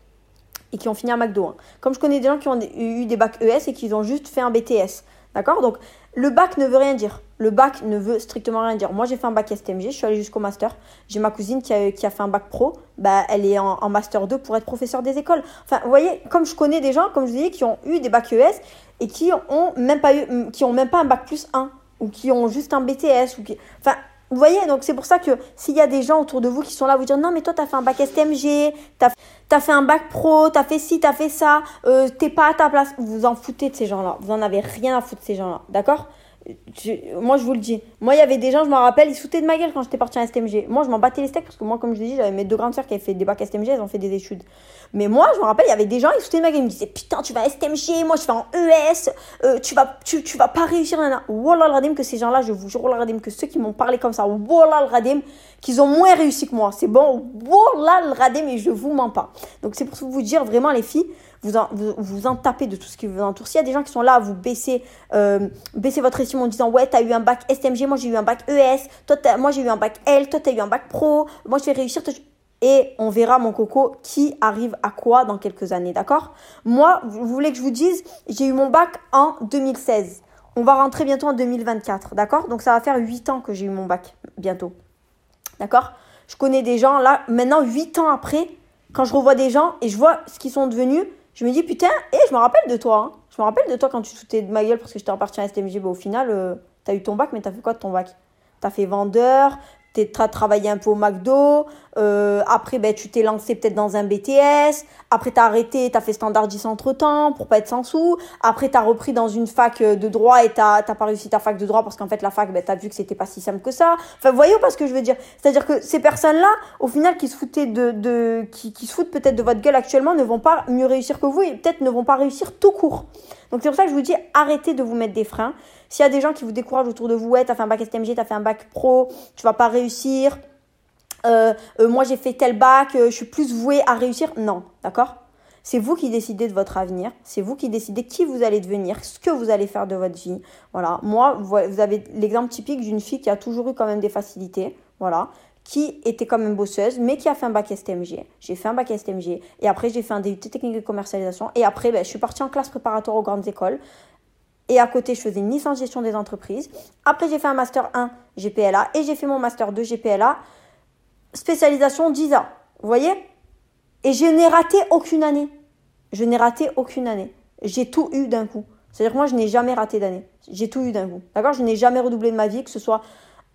et qui ont fini un McDo. Hein. Comme je connais des gens qui ont eu des bacs ES et qui ont juste fait un BTS. D'accord? Donc, le bac ne veut rien dire. Le bac ne veut strictement rien dire. Moi, j'ai fait un bac STMG, je suis allée jusqu'au master. J'ai ma cousine qui a, fait un bac pro. Bah, elle est en, master 2 pour être professeur des écoles. Enfin, vous voyez, comme je connais des gens, comme je vous disais, qui ont eu des bacs ES et qui ont même pas eu, un bac plus 1 ou qui ont juste un BTS ou qui, enfin, vous voyez, donc c'est pour ça que s'il y a des gens autour de vous qui sont là, vous dire non, mais toi, tu as fait un bac STMG, tu as, fait un bac pro, tu as fait ci, tu as fait ça, euh, t'es pas à ta place. Vous vous en foutez de ces gens-là. Vous en avez rien à foutre de ces gens-là. D'accord? Moi, je vous le dis. Moi, il y avait des gens, je me rappelle, ils sautaient de ma gueule quand j'étais partie en STMG. Moi, je m'en battais les steaks parce que moi, comme je vous dis, j'avais mes deux grandes sœurs qui avaient fait des bacs STMG, elles ont fait des études. Mais moi, je me rappelle, il y avait des gens, ils sautaient de ma gueule. Ils me disaient, putain, tu vas à STMG, moi, je vais en ES, euh, tu, vas, tu, tu, vas pas réussir. Wallah, le radim, que ces gens-là, je vous jure, wallah, le radim, que ceux qui m'ont parlé comme ça, wallah, le radim, qu'ils ont moins réussi que moi. C'est bon, wallah, le radim, et je vous mens pas. Donc, c'est pour vous dire, vraiment, les filles, vous en, vous, en tapez de tout ce qui vous entoure. S'il y a des gens qui sont là à vous baisser, euh, baisser votre estime en disant Ouais, t'as eu un bac STMG, moi j'ai eu un bac ES, toi moi j'ai eu un bac L, toi t'as eu un bac pro, moi je vais réussir. Et on verra, mon coco, qui arrive à quoi dans quelques années, d'accord? Moi, vous voulez que je vous dise, j'ai eu mon bac en 2016. On va rentrer bientôt en 2024, d'accord? Donc ça va faire 8 ans que j'ai eu mon bac, bientôt. D'accord? Je connais des gens, là, maintenant, 8 ans après, quand je revois des gens et je vois ce qu'ils sont devenus, je me dis, putain, et je me rappelle de toi. Hein. Je me rappelle de toi quand tu te foutais de ma gueule parce que j'étais en STMG. Bah, au final, euh, t'as eu ton bac, mais t'as fait quoi de ton bac? T'as fait vendeur, tu as travaillé un peu au McDo, euh, après ben, tu t'es lancé peut-être dans un BTS, après tu as arrêté, tu as fait standardiste entre-temps pour pas être sans sous, après tu as repris dans une fac de droit et tu n'as pas réussi ta fac de droit parce qu'en fait la fac, ben, tu as vu que c'était pas si simple que ça. Enfin, vous voyez pas ce que je veux dire C'est-à-dire que ces personnes-là, au final, qui se foutaient de, de qui, qui se foutent peut-être de votre gueule actuellement, ne vont pas mieux réussir que vous et peut-être ne vont pas réussir tout court. Donc c'est pour ça que je vous dis, arrêtez de vous mettre des freins. S'il y a des gens qui vous découragent autour de vous, ouais, t'as fait un bac STMG, t'as fait un bac pro, tu vas pas réussir. Euh, euh, moi j'ai fait tel bac, euh, je suis plus vouée à réussir. Non, d'accord? C'est vous qui décidez de votre avenir, c'est vous qui décidez qui vous allez devenir, ce que vous allez faire de votre vie. Voilà, moi, vous avez l'exemple typique d'une fille qui a toujours eu quand même des facilités, voilà, qui était quand même bosseuse, mais qui a fait un bac STMG. J'ai fait un bac STMG, et après j'ai fait un DUT technique de commercialisation, et après ben, je suis partie en classe préparatoire aux grandes écoles. Et à côté, je faisais une licence gestion des entreprises. Après, j'ai fait un master 1 GPLA et j'ai fait mon master 2 GPLA, spécialisation 10 ans. Vous voyez? Et je n'ai raté aucune année. Je n'ai raté aucune année. J'ai tout eu d'un coup. C'est-à-dire que moi, je n'ai jamais raté d'année. J'ai tout eu d'un coup. D'accord? Je n'ai jamais redoublé de ma vie, que ce soit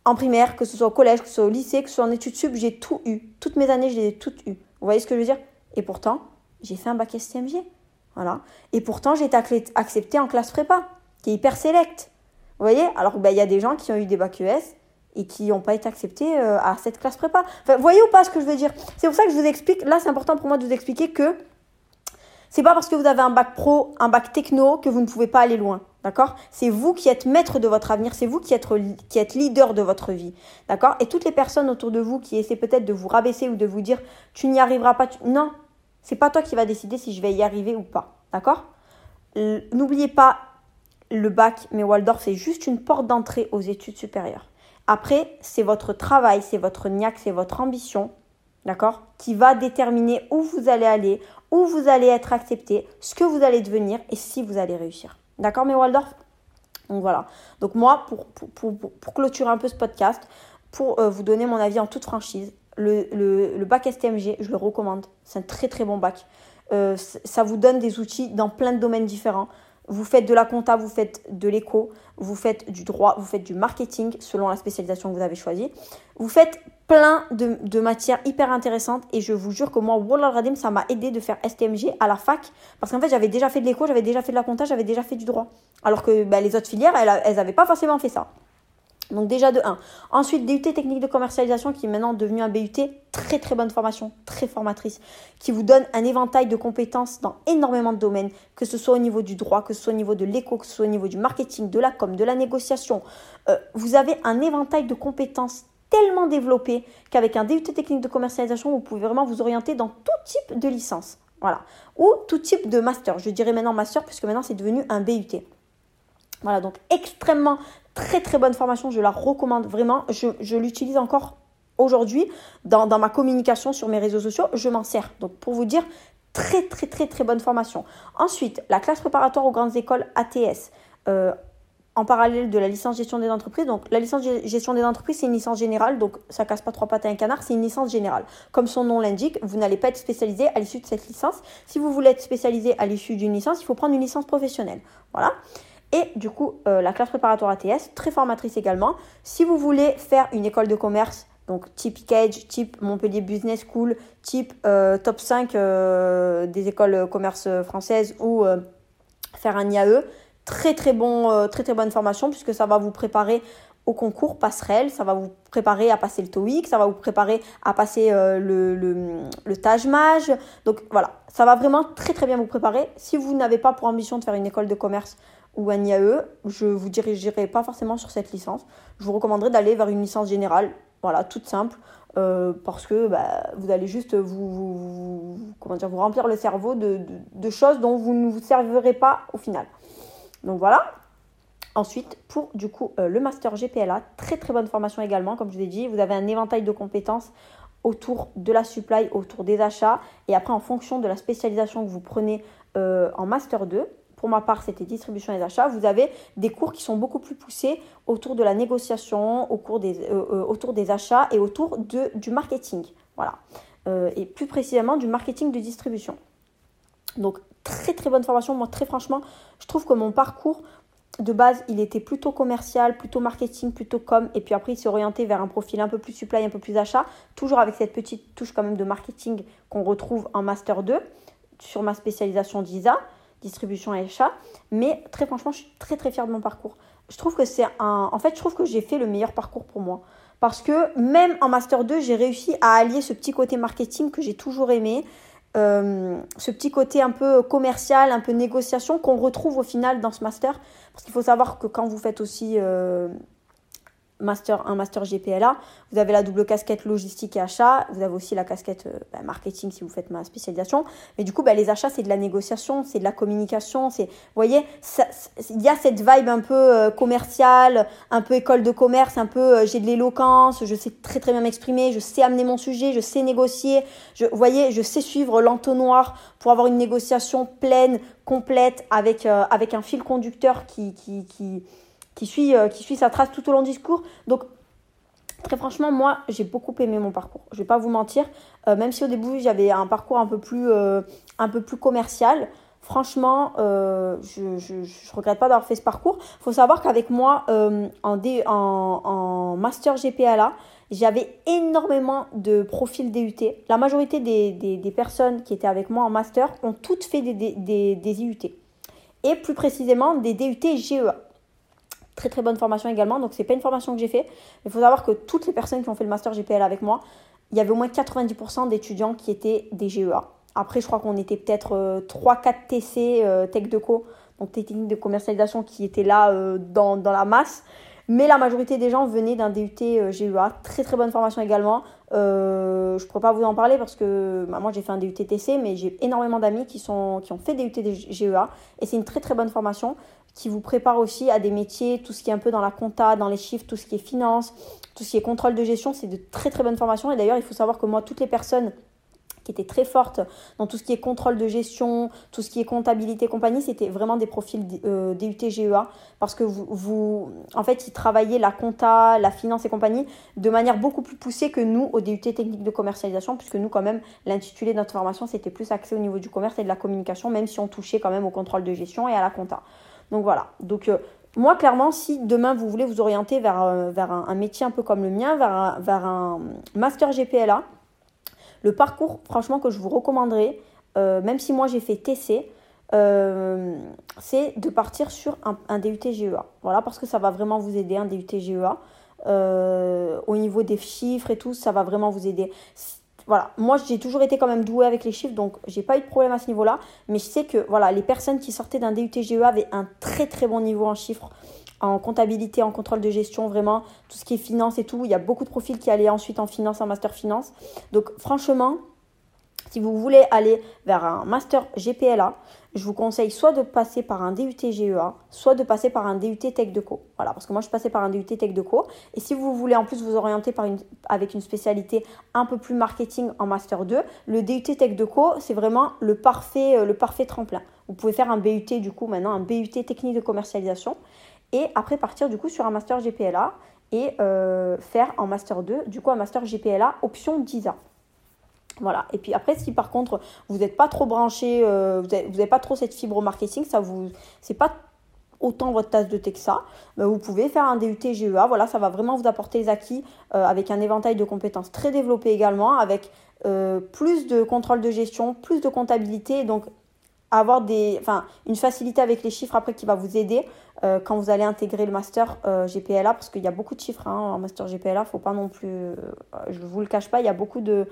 en primaire, que ce soit au collège, que ce soit au lycée, que ce soit en études sup, j'ai tout eu. Toutes mes années, je les ai toutes eues. Vous voyez ce que je veux dire? Et pourtant, j'ai fait un bac STMG. Voilà. Et pourtant, j'ai été acceptée en classe prépa qui est hyper select. Vous voyez? Alors, ben, il y a des gens qui ont eu des bacs ES et qui n'ont pas été acceptés euh, à cette classe prépa. Enfin, voyez ou pas ce que je veux dire? C'est pour ça que je vous explique, là c'est important pour moi de vous expliquer que c'est pas parce que vous avez un bac pro, un bac techno que vous ne pouvez pas aller loin. D'accord? C'est vous qui êtes maître de votre avenir, c'est vous qui êtes, qui êtes leader de votre vie. D'accord? Et toutes les personnes autour de vous qui essaient peut-être de vous rabaisser ou de vous dire tu n'y arriveras pas, non, c'est pas toi qui vas décider si je vais y arriver ou pas. D'accord? N'oubliez pas, le bac, mais Waldorf, c'est juste une porte d'entrée aux études supérieures. Après, c'est votre travail, c'est votre niaque, c'est votre ambition, d'accord, qui va déterminer où vous allez aller, où vous allez être accepté, ce que vous allez devenir et si vous allez réussir. D'accord, mais Waldorf Donc voilà. Donc moi, pour, clôturer un peu ce podcast, pour euh, vous donner mon avis en toute franchise, le, le, bac STMG, je le recommande. C'est un très très bon bac. Euh, ça vous donne des outils dans plein de domaines différents. Vous faites de la compta, vous faites de l'éco, vous faites du droit, vous faites du marketing selon la spécialisation que vous avez choisie. Vous faites plein de, matières hyper intéressantes et je vous jure que moi, Wallah Radim, ça m'a aidé de faire STMG à la fac parce qu'en fait, j'avais déjà fait de l'éco, j'avais déjà fait de la compta, j'avais déjà fait du droit. Alors que bah, les autres filières, elles n'avaient pas forcément fait ça. Donc déjà de 1. Ensuite, DUT technique de commercialisation qui est maintenant devenu un BUT. Très très bonne formation, très formatrice, qui vous donne un éventail de compétences dans énormément de domaines, que ce soit au niveau du droit, que ce soit au niveau de l'éco, que ce soit au niveau du marketing, de la com, de la négociation. Euh, vous avez un éventail de compétences tellement développé qu'avec un DUT technique de commercialisation, vous pouvez vraiment vous orienter dans tout type de licence. Voilà. Ou tout type de master. Je dirais maintenant master puisque maintenant c'est devenu un BUT. Voilà, donc extrêmement très très bonne formation, je la recommande vraiment. Je, l'utilise encore aujourd'hui dans, ma communication sur mes réseaux sociaux, je m'en sers. Donc pour vous dire, très très très très bonne formation. Ensuite, la classe préparatoire aux grandes écoles ATS. Euh, en parallèle de la licence gestion des entreprises. Donc la licence gestion des entreprises, c'est une licence générale, donc ça casse pas trois pattes à un canard, c'est une licence générale. Comme son nom l'indique, vous n'allez pas être spécialisé à l'issue de cette licence. Si vous voulez être spécialisé à l'issue d'une licence, il faut prendre une licence professionnelle. Voilà. Et du coup, euh, la classe préparatoire ATS, très formatrice également. Si vous voulez faire une école de commerce, donc type Cage, type Montpellier Business School, type euh, top 5 euh, des écoles commerce françaises ou faire un IAE, très très, bon, très très bonne formation puisque ça va vous préparer au concours passerelle, ça va vous préparer à passer le TOEIC, ça va vous préparer à passer le, le, le. Donc voilà, ça va vraiment très très bien vous préparer. Si vous n'avez pas pour ambition de faire une école de commerce, ou un IAE, je vous dirigerai pas forcément sur cette licence. Je vous recommanderais d'aller vers une licence générale, voilà, toute simple, euh, parce que bah, vous allez juste vous, remplir le cerveau de, choses dont vous ne vous servirez pas au final. Donc voilà. Ensuite, pour du coup euh, le master GPLA, très très bonne formation également, comme je vous ai dit, vous avez un éventail de compétences autour de la supply, autour des achats, et après en fonction de la spécialisation que vous prenez euh, en master 2, pour ma part, c'était distribution et achats. Vous avez des cours qui sont beaucoup plus poussés autour de la négociation, euh, euh, autour des achats et autour du marketing. Voilà. Euh, et plus précisément du marketing de distribution. Donc, très très bonne formation. Moi, très franchement, je trouve que mon parcours de base, il était plutôt commercial, plutôt marketing, plutôt com. Et puis après, il s'est orienté vers un profil un peu plus supply, un peu plus achat. Toujours avec cette petite touche quand même de marketing qu'on retrouve en Master 2 sur ma spécialisation d'ISA distribution et achat. Mais très franchement, je suis très très fière de mon parcours. Je trouve que c'est un. En fait, je trouve que j'ai fait le meilleur parcours pour moi. Parce que même en Master 2, j'ai réussi à allier ce petit côté marketing que j'ai toujours aimé. Euh, ce petit côté un peu commercial, un peu négociation qu'on retrouve au final dans ce master. Parce qu'il faut savoir que quand vous faites aussi euh, master, un master GPLA. Vous avez la double casquette logistique et achat. Vous avez aussi la casquette euh, bah, marketing si vous faites ma spécialisation. Mais du coup, bah, les achats, c'est de la négociation, c'est de la communication. Vous voyez, il y a cette vibe un peu euh, commerciale, un peu école de commerce, un peu euh, j'ai de l'éloquence, je sais très très bien m'exprimer, je sais amener mon sujet, je sais négocier. Je, vous voyez, je sais suivre l'entonnoir pour avoir une négociation pleine, complète, avec, avec un fil conducteur qui, qui, qui qui suit, euh, qui suit sa trace tout au long du discours. Donc, très franchement, moi, j'ai beaucoup aimé mon parcours. Je vais pas vous mentir. Euh, même si au début, j'avais un parcours un peu plus, euh, un peu plus commercial. Franchement, je, ne regrette pas d'avoir fait ce parcours. Il faut savoir qu'avec moi, en, en, en, Master GPLA, j'avais énormément de profils DUT. La majorité des, des, des, personnes qui étaient avec moi en Master ont toutes fait des, des, des IUT. Et plus précisément, des DUT GEA très très bonne formation également. Donc c'est pas une formation que j'ai fait. Il faut savoir que toutes les personnes qui ont fait le master GPL avec moi, il y avait au moins 90% d'étudiants qui étaient des GEA. Après, je crois qu'on était peut-être 3-4 euh, TC euh, Tech Deco, donc technique de commercialisation qui étaient là euh, dans, la masse. Mais la majorité des gens venaient d'un DUT GEA. Très très bonne formation également. je ne pourrais pas vous en parler parce que bah, moi j'ai fait un DUT TC, mais j'ai énormément d'amis qui, qui ont fait DUT GEA. Et c'est une très très bonne formation qui vous prépare aussi à des métiers, tout ce qui est un peu dans la compta, dans les chiffres, tout ce qui est finance, tout ce qui est contrôle de gestion. C'est de très très bonnes formations. Et d'ailleurs, il faut savoir que moi, toutes les personnes qui étaient très fortes dans tout ce qui est contrôle de gestion, tout ce qui est comptabilité compagnie, c'était vraiment des profils euh, DUT GEA parce que vous, vous, en fait, ils travaillaient la compta, la finance et compagnie de manière beaucoup plus poussée que nous au DUT technique de commercialisation, puisque nous, quand même, l'intitulé de notre formation, c'était plus axé au niveau du commerce et de la communication, même si on touchait quand même au contrôle de gestion et à la compta. Donc voilà. Donc euh, moi, clairement, si demain vous voulez vous orienter vers, euh, un, métier un peu comme le mien, vers un, un master GPLA, le parcours, franchement, que je vous recommanderais, euh, même si moi j'ai fait TC, c'est de partir sur un, DUT GEA. Voilà, parce que ça va vraiment vous aider, un DUT GEA. au niveau des chiffres et tout, ça va vraiment vous aider voilà, moi j'ai toujours été quand même douée avec les chiffres, donc j'ai pas eu de problème à ce niveau-là. Mais je sais que voilà, les personnes qui sortaient d'un DUT GEA avaient un très très bon niveau en chiffres, en comptabilité, en contrôle de gestion, vraiment, tout ce qui est finance et tout. Il y a beaucoup de profils qui allaient ensuite en finance, en master finance. Donc franchement, si vous voulez aller vers un master GPLA, je vous conseille soit de passer par un DUT GEA, soit de passer par un DUT Tech de Co. Voilà, parce que moi je passais par un DUT Tech de Co. Et si vous voulez en plus vous orienter avec une spécialité un peu plus marketing en Master 2, le DUT Tech de Co, c'est vraiment le parfait, euh, le parfait tremplin. Vous pouvez faire un BUT du coup maintenant, un BUT technique de commercialisation. Et après partir du coup sur un Master GPLA et euh, faire en Master 2, du coup un Master GPLA option 10 ans. Voilà. Et puis après, si par contre vous n'êtes pas trop branché, euh, vous n'avez pas trop cette fibre marketing, ça vous, c'est pas autant votre tasse de thé que ça, vous pouvez faire un DUT GEA. Voilà, ça va vraiment vous apporter les acquis euh, avec un éventail de compétences très développé également, avec euh, plus de contrôle de gestion, plus de comptabilité, donc avoir des, enfin, une facilité avec les chiffres après qui va vous aider quand vous allez intégrer le master GPLA, parce qu'il y a beaucoup de chiffres hein, en master GPLA, faut pas non plus, je vous le cache pas, il y a beaucoup de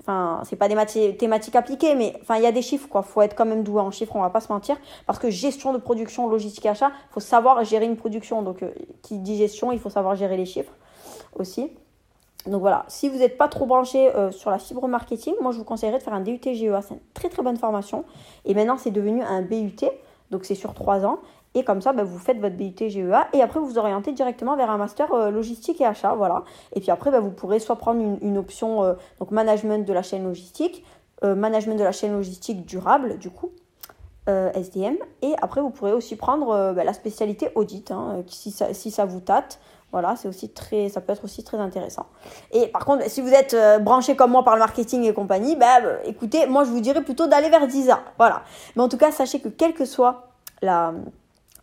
Enfin, c'est pas des thématiques appliquées, mais enfin, il y a des chiffres, quoi. Faut être quand même doué en chiffres, on va pas se mentir. Parce que gestion de production, logistique, achat, faut savoir gérer une production. Donc, euh, qui dit gestion, il faut savoir gérer les chiffres aussi. Donc voilà, si vous n'êtes pas trop branché euh, sur la fibre marketing, moi je vous conseillerais de faire un DUT GEA. C'est une très très bonne formation. Et maintenant, c'est devenu un BUT, donc c'est sur 3 ans. Et comme ça, bah, vous faites votre BUT GEA et après vous vous orientez directement vers un master euh, logistique et achat. Voilà. Et puis après, bah, vous pourrez soit prendre une, option euh, donc management de la chaîne logistique, euh, management de la chaîne logistique durable, du coup, SDM. Et après, vous pourrez aussi prendre bah, la spécialité audit, hein, si, ça, si ça vous tâte. Voilà, c'est aussi très, ça peut être aussi très intéressant. Et par contre, si vous êtes branché comme moi par le marketing et compagnie, écoutez, moi je vous dirais plutôt d'aller vers 10 Voilà. Mais en tout cas, sachez que quelle que soit la,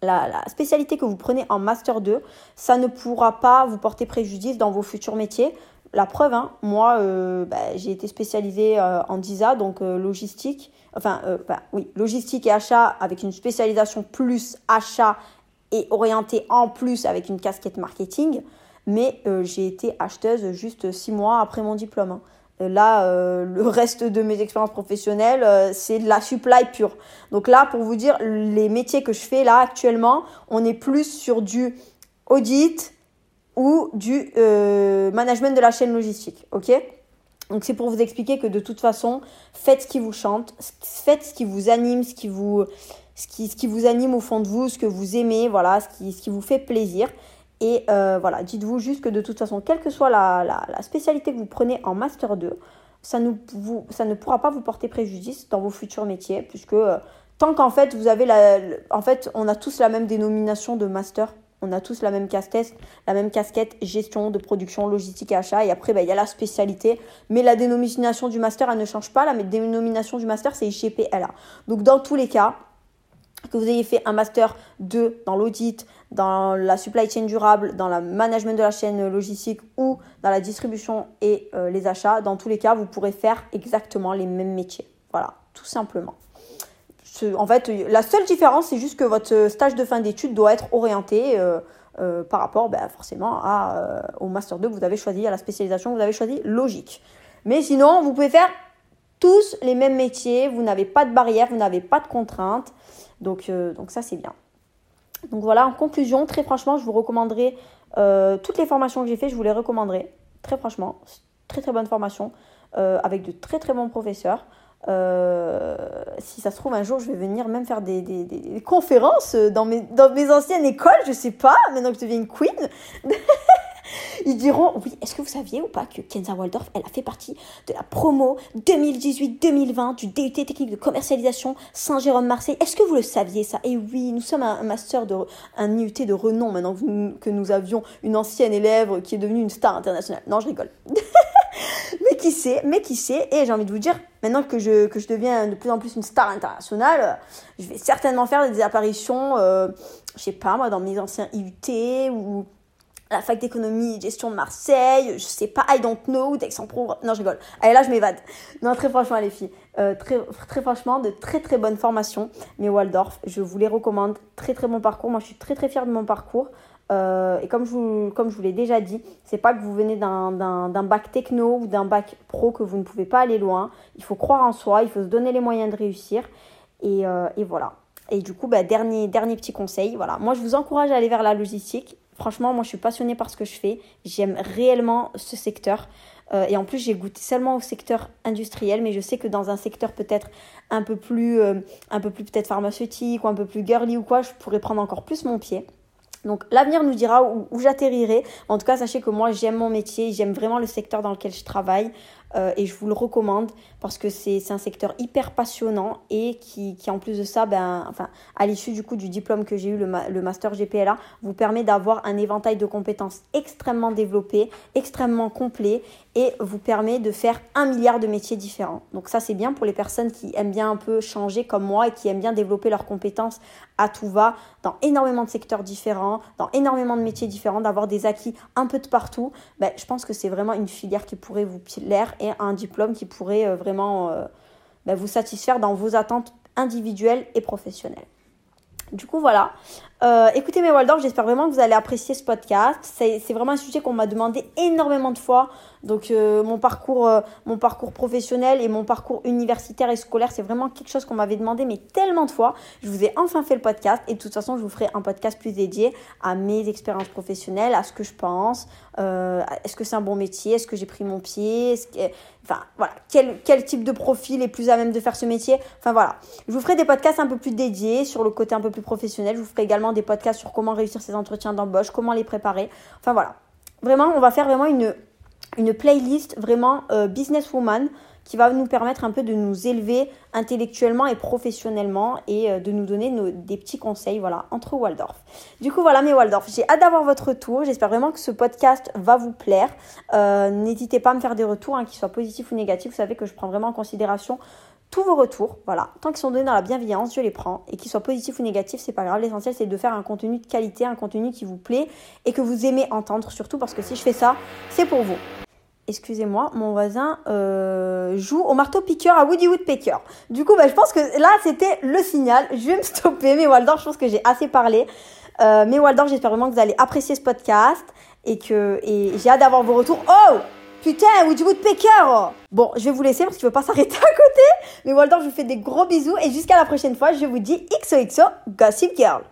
la, spécialité que vous prenez en Master 2, ça ne pourra pas vous porter préjudice dans vos futurs métiers. La preuve, hein, moi, euh, bah, j'ai été spécialisée euh, en DISA, donc euh, logistique, enfin, bah, oui, logistique et achat avec une spécialisation plus achat et orientée en plus avec une casquette marketing. Mais j'ai été acheteuse juste six mois après mon diplôme. Hein. Là, euh, le reste de mes expériences professionnelles, euh, c'est de la supply pure. Donc là, pour vous dire, les métiers que je fais là actuellement, on est plus sur du audit ou du euh, management de la chaîne logistique. Ok? Donc c'est pour vous expliquer que de toute façon, faites ce qui vous chante, faites ce qui vous anime, ce qui vous, ce qui, ce qui vous anime au fond de vous, ce que vous aimez, voilà, ce qui, ce qui vous fait plaisir. Et euh, voilà, dites-vous juste que de toute façon, quelle que soit la, spécialité que vous prenez en Master 2, ça, ne pourra pas vous porter préjudice dans vos futurs métiers, puisque euh, tant qu'en fait, en fait, on a tous la même dénomination de Master. On a tous la même casquette, la même casquette gestion de production, logistique et achat. Et après, bah, il y a la spécialité. Mais la dénomination du master, elle ne change pas. La dénomination du master, c'est IGPLA. Donc, dans tous les cas, que vous ayez fait un master 2 dans l'audit, dans la supply chain durable, dans le management de la chaîne logistique ou dans la distribution et euh, les achats, dans tous les cas, vous pourrez faire exactement les mêmes métiers. Voilà, tout simplement. En fait, la seule différence, c'est juste que votre stage de fin d'études doit être orienté euh, euh, par rapport ben, forcément à, au master 2 que vous avez choisi, à la spécialisation que vous avez choisi, logique. Mais sinon, vous pouvez faire tous les mêmes métiers, vous n'avez pas de barrière, vous n'avez pas de contraintes. Donc, euh, donc ça, c'est bien. Donc voilà, en conclusion, très franchement, je vous recommanderai euh, toutes les formations que j'ai faites, je vous les recommanderai. Très franchement, très très bonne formation euh, avec de très très bons professeurs. si ça se trouve, un jour, je vais venir même faire des, des, des conférences dans mes, dans mes anciennes écoles, je sais pas, maintenant que je deviens une queen. Ils diront, oui, est-ce que vous saviez ou pas que Kenza Waldorf, elle a fait partie de la promo 2018-2020 du DUT technique de commercialisation Saint-Jérôme-Marseille Est-ce que vous le saviez ça? Et oui, nous sommes un, master de, un IUT de renom maintenant que nous avions une ancienne élève qui est devenue une star internationale. Non, je rigole. mais qui sait, mais qui sait, et j'ai envie de vous dire, maintenant que je, que je deviens de plus en plus une star internationale, je vais certainement faire des apparitions, euh, je sais pas moi, dans mes anciens IUT ou la fac d'économie et gestion de Marseille, je sais pas, I don't know, d'Aix-en-Provence. Non, je rigole. Allez, là, je m'évade. Non, très franchement, les filles, euh, très, très franchement, de très très bonnes formations. Mais Waldorf, je vous les recommande. Très très bon parcours. Moi, je suis très très fière de mon parcours. Euh, et comme je vous, comme je vous l'ai déjà dit, c'est pas que vous venez d'un bac techno ou d'un bac pro que vous ne pouvez pas aller loin. Il faut croire en soi, il faut se donner les moyens de réussir. Et, euh, et voilà. Et du coup, bah, dernier, dernier petit conseil. Voilà. Moi, je vous encourage à aller vers la logistique. Franchement, moi, je suis passionnée par ce que je fais. J'aime réellement ce secteur. Euh, et en plus, j'ai goûté seulement au secteur industriel, mais je sais que dans un secteur peut-être un peu plus, un peu plus peut-être pharmaceutique ou un peu plus girly ou quoi, je pourrais prendre encore plus mon pied. Donc l'avenir nous dira où, j'atterrirai. En tout cas, sachez que moi j'aime mon métier, j'aime vraiment le secteur dans lequel je travaille euh, et je vous le recommande parce que c'est un secteur hyper passionnant et qui, qui en plus de ça, ben, enfin, à l'issue du coup du diplôme que j'ai eu, le, le, master GPLA, vous permet d'avoir un éventail de compétences extrêmement développé, extrêmement complet et vous permet de faire un milliard de métiers différents. Donc ça c'est bien pour les personnes qui aiment bien un peu changer comme moi et qui aiment bien développer leurs compétences à tout va dans énormément de secteurs différents, dans énormément de métiers différents, d'avoir des acquis un peu de partout. Ben, je pense que c'est vraiment une filière qui pourrait vous plaire et un diplôme qui pourrait euh, vraiment euh, ben, vous satisfaire dans vos attentes individuelles et professionnelles. Du coup, voilà. Euh, écoutez mes Waldorf, j'espère vraiment que vous allez apprécier ce podcast. C'est vraiment un sujet qu'on m'a demandé énormément de fois. Donc euh, mon parcours, euh, mon parcours professionnel et mon parcours universitaire et scolaire, c'est vraiment quelque chose qu'on m'avait demandé mais tellement de fois. Je vous ai enfin fait le podcast et de toute façon, je vous ferai un podcast plus dédié à mes expériences professionnelles, à ce que je pense. Est-ce que c'est un bon métier Est-ce que j'ai pris mon pied Enfin voilà, quel, quel type de profil est plus à même de faire ce métier Enfin voilà, je vous ferai des podcasts un peu plus dédiés sur le côté un peu plus professionnel. Je vous ferai également des podcasts sur comment réussir ses entretiens d'embauche, comment les préparer. Enfin voilà. Vraiment, on va faire vraiment une, une playlist vraiment euh, businesswoman qui va nous permettre un peu de nous élever intellectuellement et professionnellement et euh, de nous donner des petits conseils voilà, entre Waldorf. Du coup, voilà mes Waldorf. J'ai hâte d'avoir votre retour. J'espère vraiment que ce podcast va vous plaire. Euh, n'hésitez pas à me faire des retours, hein, qu'ils soient positifs ou négatifs. Vous savez que je prends vraiment en considération tous vos retours, voilà, tant qu'ils sont donnés dans la bienveillance, je les prends. Et qu'ils soient positifs ou négatifs, c'est pas grave. L'essentiel, c'est de faire un contenu de qualité, un contenu qui vous plaît et que vous aimez entendre, surtout parce que si je fais ça, c'est pour vous. Excusez-moi, mon voisin euh, joue au marteau piqueur à Woody Woodpecker. Du coup, bah, je pense que là, c'était le signal. Je vais me stopper. Mais Waldorf, je pense que j'ai assez parlé. Euh, mais Waldorf, j'espère vraiment que vous allez apprécier ce podcast et que j'ai hâte d'avoir vos retours. Oh Putain, Woody Woodpecker Bon, je vais vous laisser parce qu'il ne veut pas s'arrêter à côté. Mais Waldorf, je vous fais des gros bisous et jusqu'à la prochaine fois, je vous dis XOXO Gossip Girl.